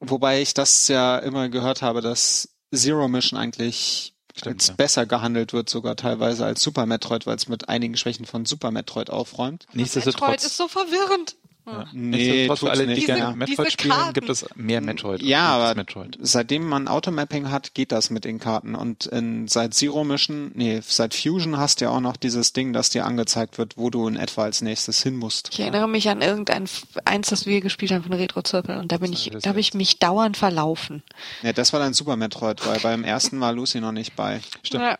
Wobei ich das ja immer gehört habe, dass Zero Mission eigentlich Stimmt, als ja. besser gehandelt wird, sogar teilweise als Super Metroid, weil es mit einigen Schwächen von Super Metroid aufräumt. Metroid Nichtsdestotrotz, ist so verwirrend. Ja, Nee, nichtsdestotrotz für tut's alle, die nicht, gerne. Metroid Diese spielen, Karten. gibt es mehr Metroid. Ja, aber Metroid. seitdem man Automapping hat, geht das mit den Karten. Und in, seit Zero Mission, nee, seit Fusion hast du ja auch noch dieses Ding, dass dir angezeigt wird, wo du in etwa als nächstes hin musst. Ich erinnere mich an irgendein eins, das wir gespielt haben von Retro-Zirkel und da bin ich, das da habe ich mich dauernd verlaufen. Ja, das war dann Super Metroid, weil beim ersten war Lucy noch nicht bei. Stimmt. Ja.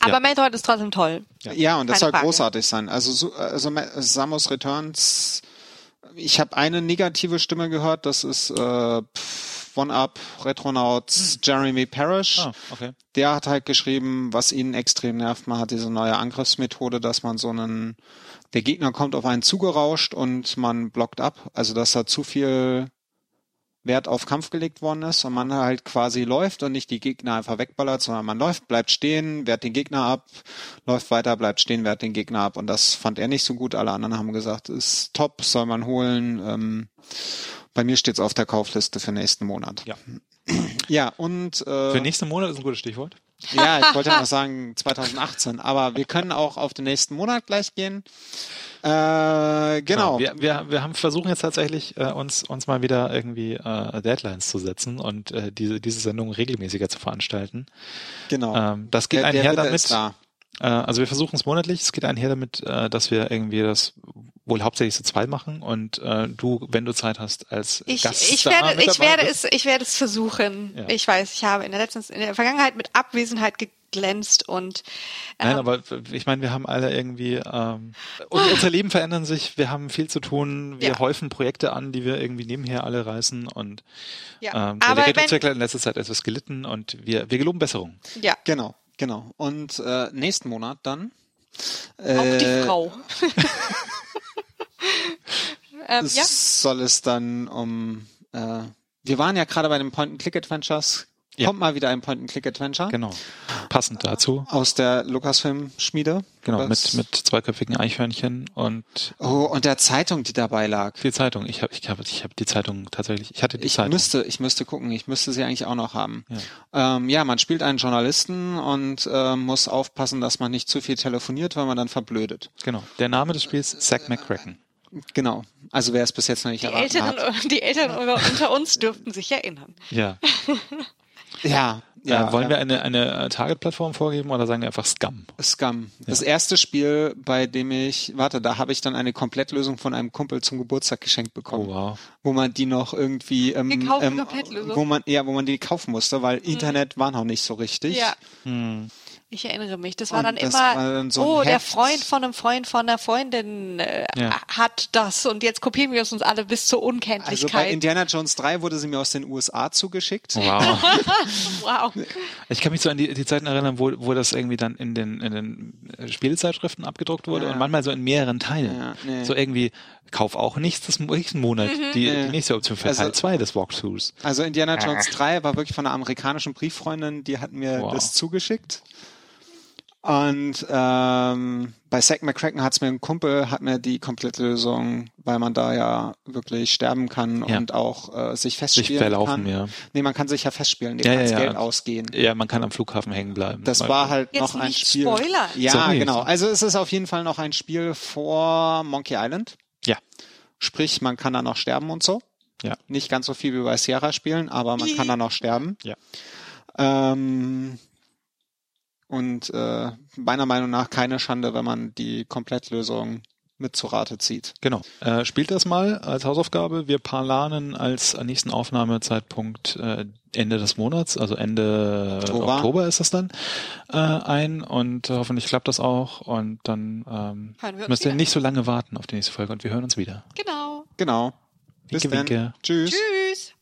Aber Ja. Metroid ist trotzdem toll. Ja, und das Keine soll Frage. großartig sein. Also, so- also Samus Returns, ich habe eine negative Stimme gehört, das ist äh, pff, One-Up Retronauts Jeremy Parrish. Ah, okay. Der hat halt geschrieben, was ihn extrem nervt, man hat diese neue Angriffsmethode, dass man so einen, der Gegner kommt auf einen zugerauscht und man blockt ab. Also, dass da zu viel Wert auf Kampf gelegt worden ist und man halt quasi läuft und nicht die Gegner einfach wegballert, sondern man läuft, bleibt stehen, wehrt den Gegner ab, läuft weiter, bleibt stehen, wehrt den Gegner ab. Und das fand er nicht so gut. Alle anderen haben gesagt, ist top, soll man holen. Ähm, bei mir steht's auf der Kaufliste für nächsten Monat. Ja. Ja, und äh, Für nächsten Monat ist ein gutes Stichwort. ja, ich wollte ja noch sagen 2018, aber wir können auch auf den nächsten Monat gleich gehen. Äh, genau. Wir, wir, wir haben versuchen jetzt tatsächlich äh, uns uns mal wieder irgendwie äh, Deadlines zu setzen und äh, diese diese Sendung regelmäßiger zu veranstalten. genau. Ähm, das geht der, der einher Wille damit. ist da. Äh, also wir versuchen es monatlich. Es geht einher damit, äh, dass wir irgendwie das wohl hauptsächlich zu zwei machen und äh, du, wenn du Zeit hast, als Ich, Gast ich da werde, mit ich dabei werde bist. es, ich werde es versuchen. Ja. Ich weiß, ich habe in der letzten, in der Vergangenheit mit Abwesenheit geglänzt und Nein, ähm, aber ich meine, wir haben alle irgendwie, ähm, und unser Leben verändern sich, wir haben viel zu tun, wir Ja. häufen Projekte an, die wir irgendwie nebenher alle reißen und ja. ähm, der aber wenn, Retro-Zirkel hat in letzter Zeit etwas gelitten und wir, wir geloben Besserung. ja, Genau, genau. Und äh, nächsten Monat dann. auch äh, die Frau. ähm, ja, soll es dann um. Äh, wir waren ja gerade bei den Point-and-Click-Adventures. Ja. Kommt mal wieder ein Point-and-Click-Adventure Genau. Passend dazu. aus der Lucasfilm-Schmiede. Genau, mit, mit zweiköpfigen Eichhörnchen und Oh, und der Zeitung, die dabei lag. viel Zeitung. Ich habe ich hab, ich hab die Zeitung tatsächlich, ich hatte die Ich Zeitung. müsste, ich müsste gucken, ich müsste sie eigentlich auch noch haben. Ja. Ja, ähm, ja man spielt einen Journalisten und äh, muss aufpassen, dass man nicht zu viel telefoniert, weil man dann verblödet. Genau. Der Name des Spiels Zack McCracken. Genau. Also wer es bis jetzt noch nicht die erraten Älteren, hat. die Eltern unter- uns dürften sich erinnern. Ja. Ja, ja. äh, wollen ja. wir eine, eine Target-Plattform vorgeben oder sagen wir einfach Scum? Scum. Das erste Spiel, bei dem ich, warte, da habe ich dann eine Komplettlösung von einem Kumpel zum Geburtstag geschenkt bekommen, Oh wow. wo man die noch irgendwie, ähm, Gekaufte ähm, Komplettlösung? wo man, ja, wo man die kaufen musste, weil Internet war noch nicht so richtig. Ja. Hm. Ich erinnere mich. Das war Und dann das immer, war dann so oh, der Heft. Freund von einem Freund von einer Freundin äh, Ja. hat das und jetzt kopieren wir es uns alle bis zur Also bei Unkenntlichkeit. Indiana Jones 3 wurde sie mir aus den USA zugeschickt. Wow. wow. Ich kann mich so an die, die Zeiten erinnern, wo, wo das irgendwie dann in den, in den äh, Spielezeitschriften abgedruckt wurde Ja. und manchmal so in mehreren Teilen. Ja, nee. So irgendwie, kauf auch nächstes, nächsten Monat die, Nee. die nächste Option für Also- Teil 2 des Walkthroughs. Also Indiana Jones 3 war wirklich von einer amerikanischen Brieffreundin, die hat mir Wow. das zugeschickt. Und ähm, bei Zack McCracken hat's mir ein Kumpel, hat mir die Komplettlösung, weil man da ja wirklich sterben kann Ja. und auch äh, sich Sich festspielen verlaufen, kann. ja. Nee, man kann sich ja festspielen, dem Ja, ja, ja, ja. Geld ausgehen. Ja, man kann am Flughafen hängen bleiben. Das war halt Jetzt noch ein nicht Spiel. spoilern. Ja, Sorry. genau. Also es ist auf jeden Fall noch ein Spiel vor Monkey Island. Ja. Sprich, man kann da noch sterben und so. Ja. Nicht ganz so viel wie bei Sierra spielen, aber man kann da noch sterben. Ja. Ähm, und äh, meiner Meinung nach keine Schande, wenn man die Komplettlösung mit zu Rate zieht. Genau. Äh, spielt das mal als Hausaufgabe. Wir planen als nächsten Aufnahmezeitpunkt äh, Ende des Monats, also Ende Oktober. Oktober, ist das dann, äh, ein und hoffentlich klappt das auch und dann ähm, müsst ihr wieder. nicht so lange warten auf die nächste Folge und wir hören uns wieder. Genau. Genau. Bis Winke, dann. winke. Tschüss. Tschüss.